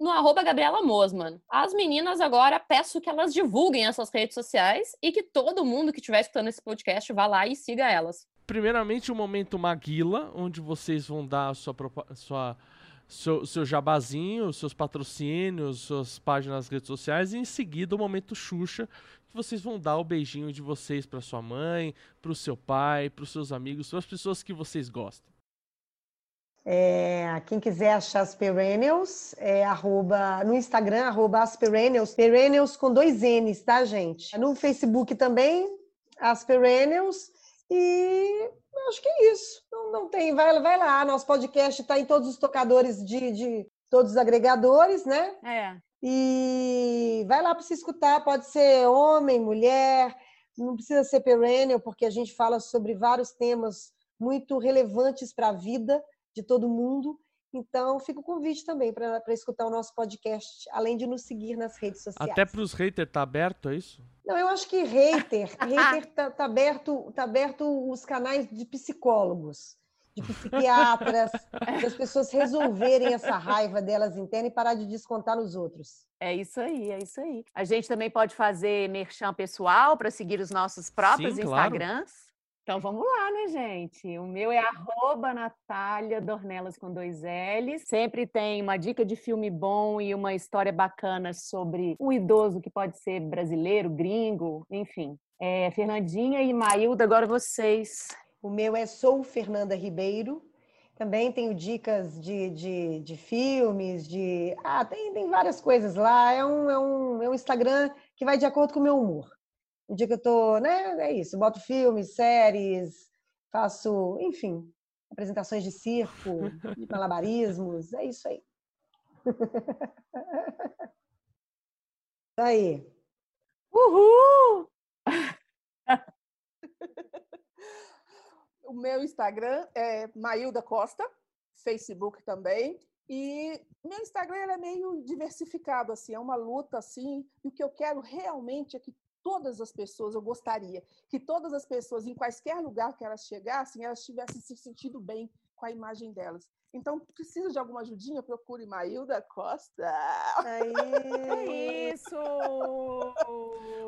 no arroba Gabriela Mosman. As meninas agora peço que elas divulguem essas redes sociais e que todo mundo que estiver escutando esse podcast vá lá e siga elas. Primeiramente, o momento Maguila, onde vocês vão dar a sua, sua seu, seu jabazinho, seus patrocínios, suas páginas nas redes sociais e em seguida o momento Xuxa, que vocês vão dar o beijinho de vocês para sua mãe, para o seu pai, para os seus amigos, para as pessoas que vocês gostam. É, quem quiser achar as Perennials, é arroba, no Instagram, arroba as Perennials, Perennials com dois N's, tá, gente? No Facebook também, as Perennials, e acho que é isso. Não, não tem, vai, vai lá, nosso podcast está em todos os tocadores de, de todos os agregadores, né? É. E vai lá para se escutar, pode ser homem, mulher, não precisa ser perennial, porque a gente fala sobre vários temas muito relevantes para a vida de todo mundo. Então, fica o convite também para escutar o nosso podcast, além de nos seguir nas redes sociais. Até para os haters tá aberto, é isso? Não, eu acho que hater, hater tá, tá, aberto, tá aberto os canais de psicólogos, de psiquiatras, das pessoas resolverem essa raiva delas interna e parar de descontar nos outros. É isso aí, é isso aí. A gente também pode fazer merchan pessoal para seguir os nossos próprios Sim, claro. Então vamos lá, né, gente? O meu é arroba Natália Dornelas com dois L's. Sempre tem uma dica de filme bom e uma história bacana sobre um idoso que pode ser brasileiro, gringo, enfim. É, Fernandinha e Mailda, agora vocês. O meu é Sou Fernanda Ribeiro. Também tenho dicas de, de, de filmes, de. Ah, tem, tem várias coisas lá. É um, é, um, é um Instagram que vai de acordo com o meu humor. O dia que eu tô, né? É isso, boto filmes, séries, faço, enfim, apresentações de circo, de malabarismos, é isso aí. aí. Uhul! O meu Instagram é Mailda Costa, Facebook também. E meu Instagram é meio diversificado, assim, é uma luta, assim, e o que eu quero realmente é que todas as pessoas, eu gostaria que todas as pessoas, em quaisquer lugar que elas chegassem, elas tivessem se sentido bem com a imagem delas. Então, precisa de alguma ajudinha? Procure Mailda Costa. É isso!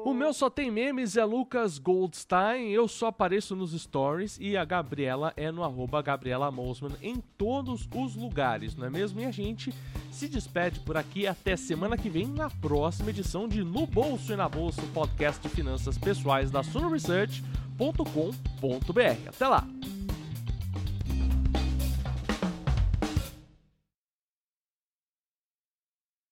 O meu só tem memes, é Lucas Goldstein. Eu só apareço nos stories e a Gabriela é no arroba Gabriela Mosman em todos os lugares, não é mesmo? E a gente se despede por aqui até semana que vem na próxima edição de No Bolso e na Bolsa, o podcast de finanças pessoais da sunoresearch.com.br. Até lá!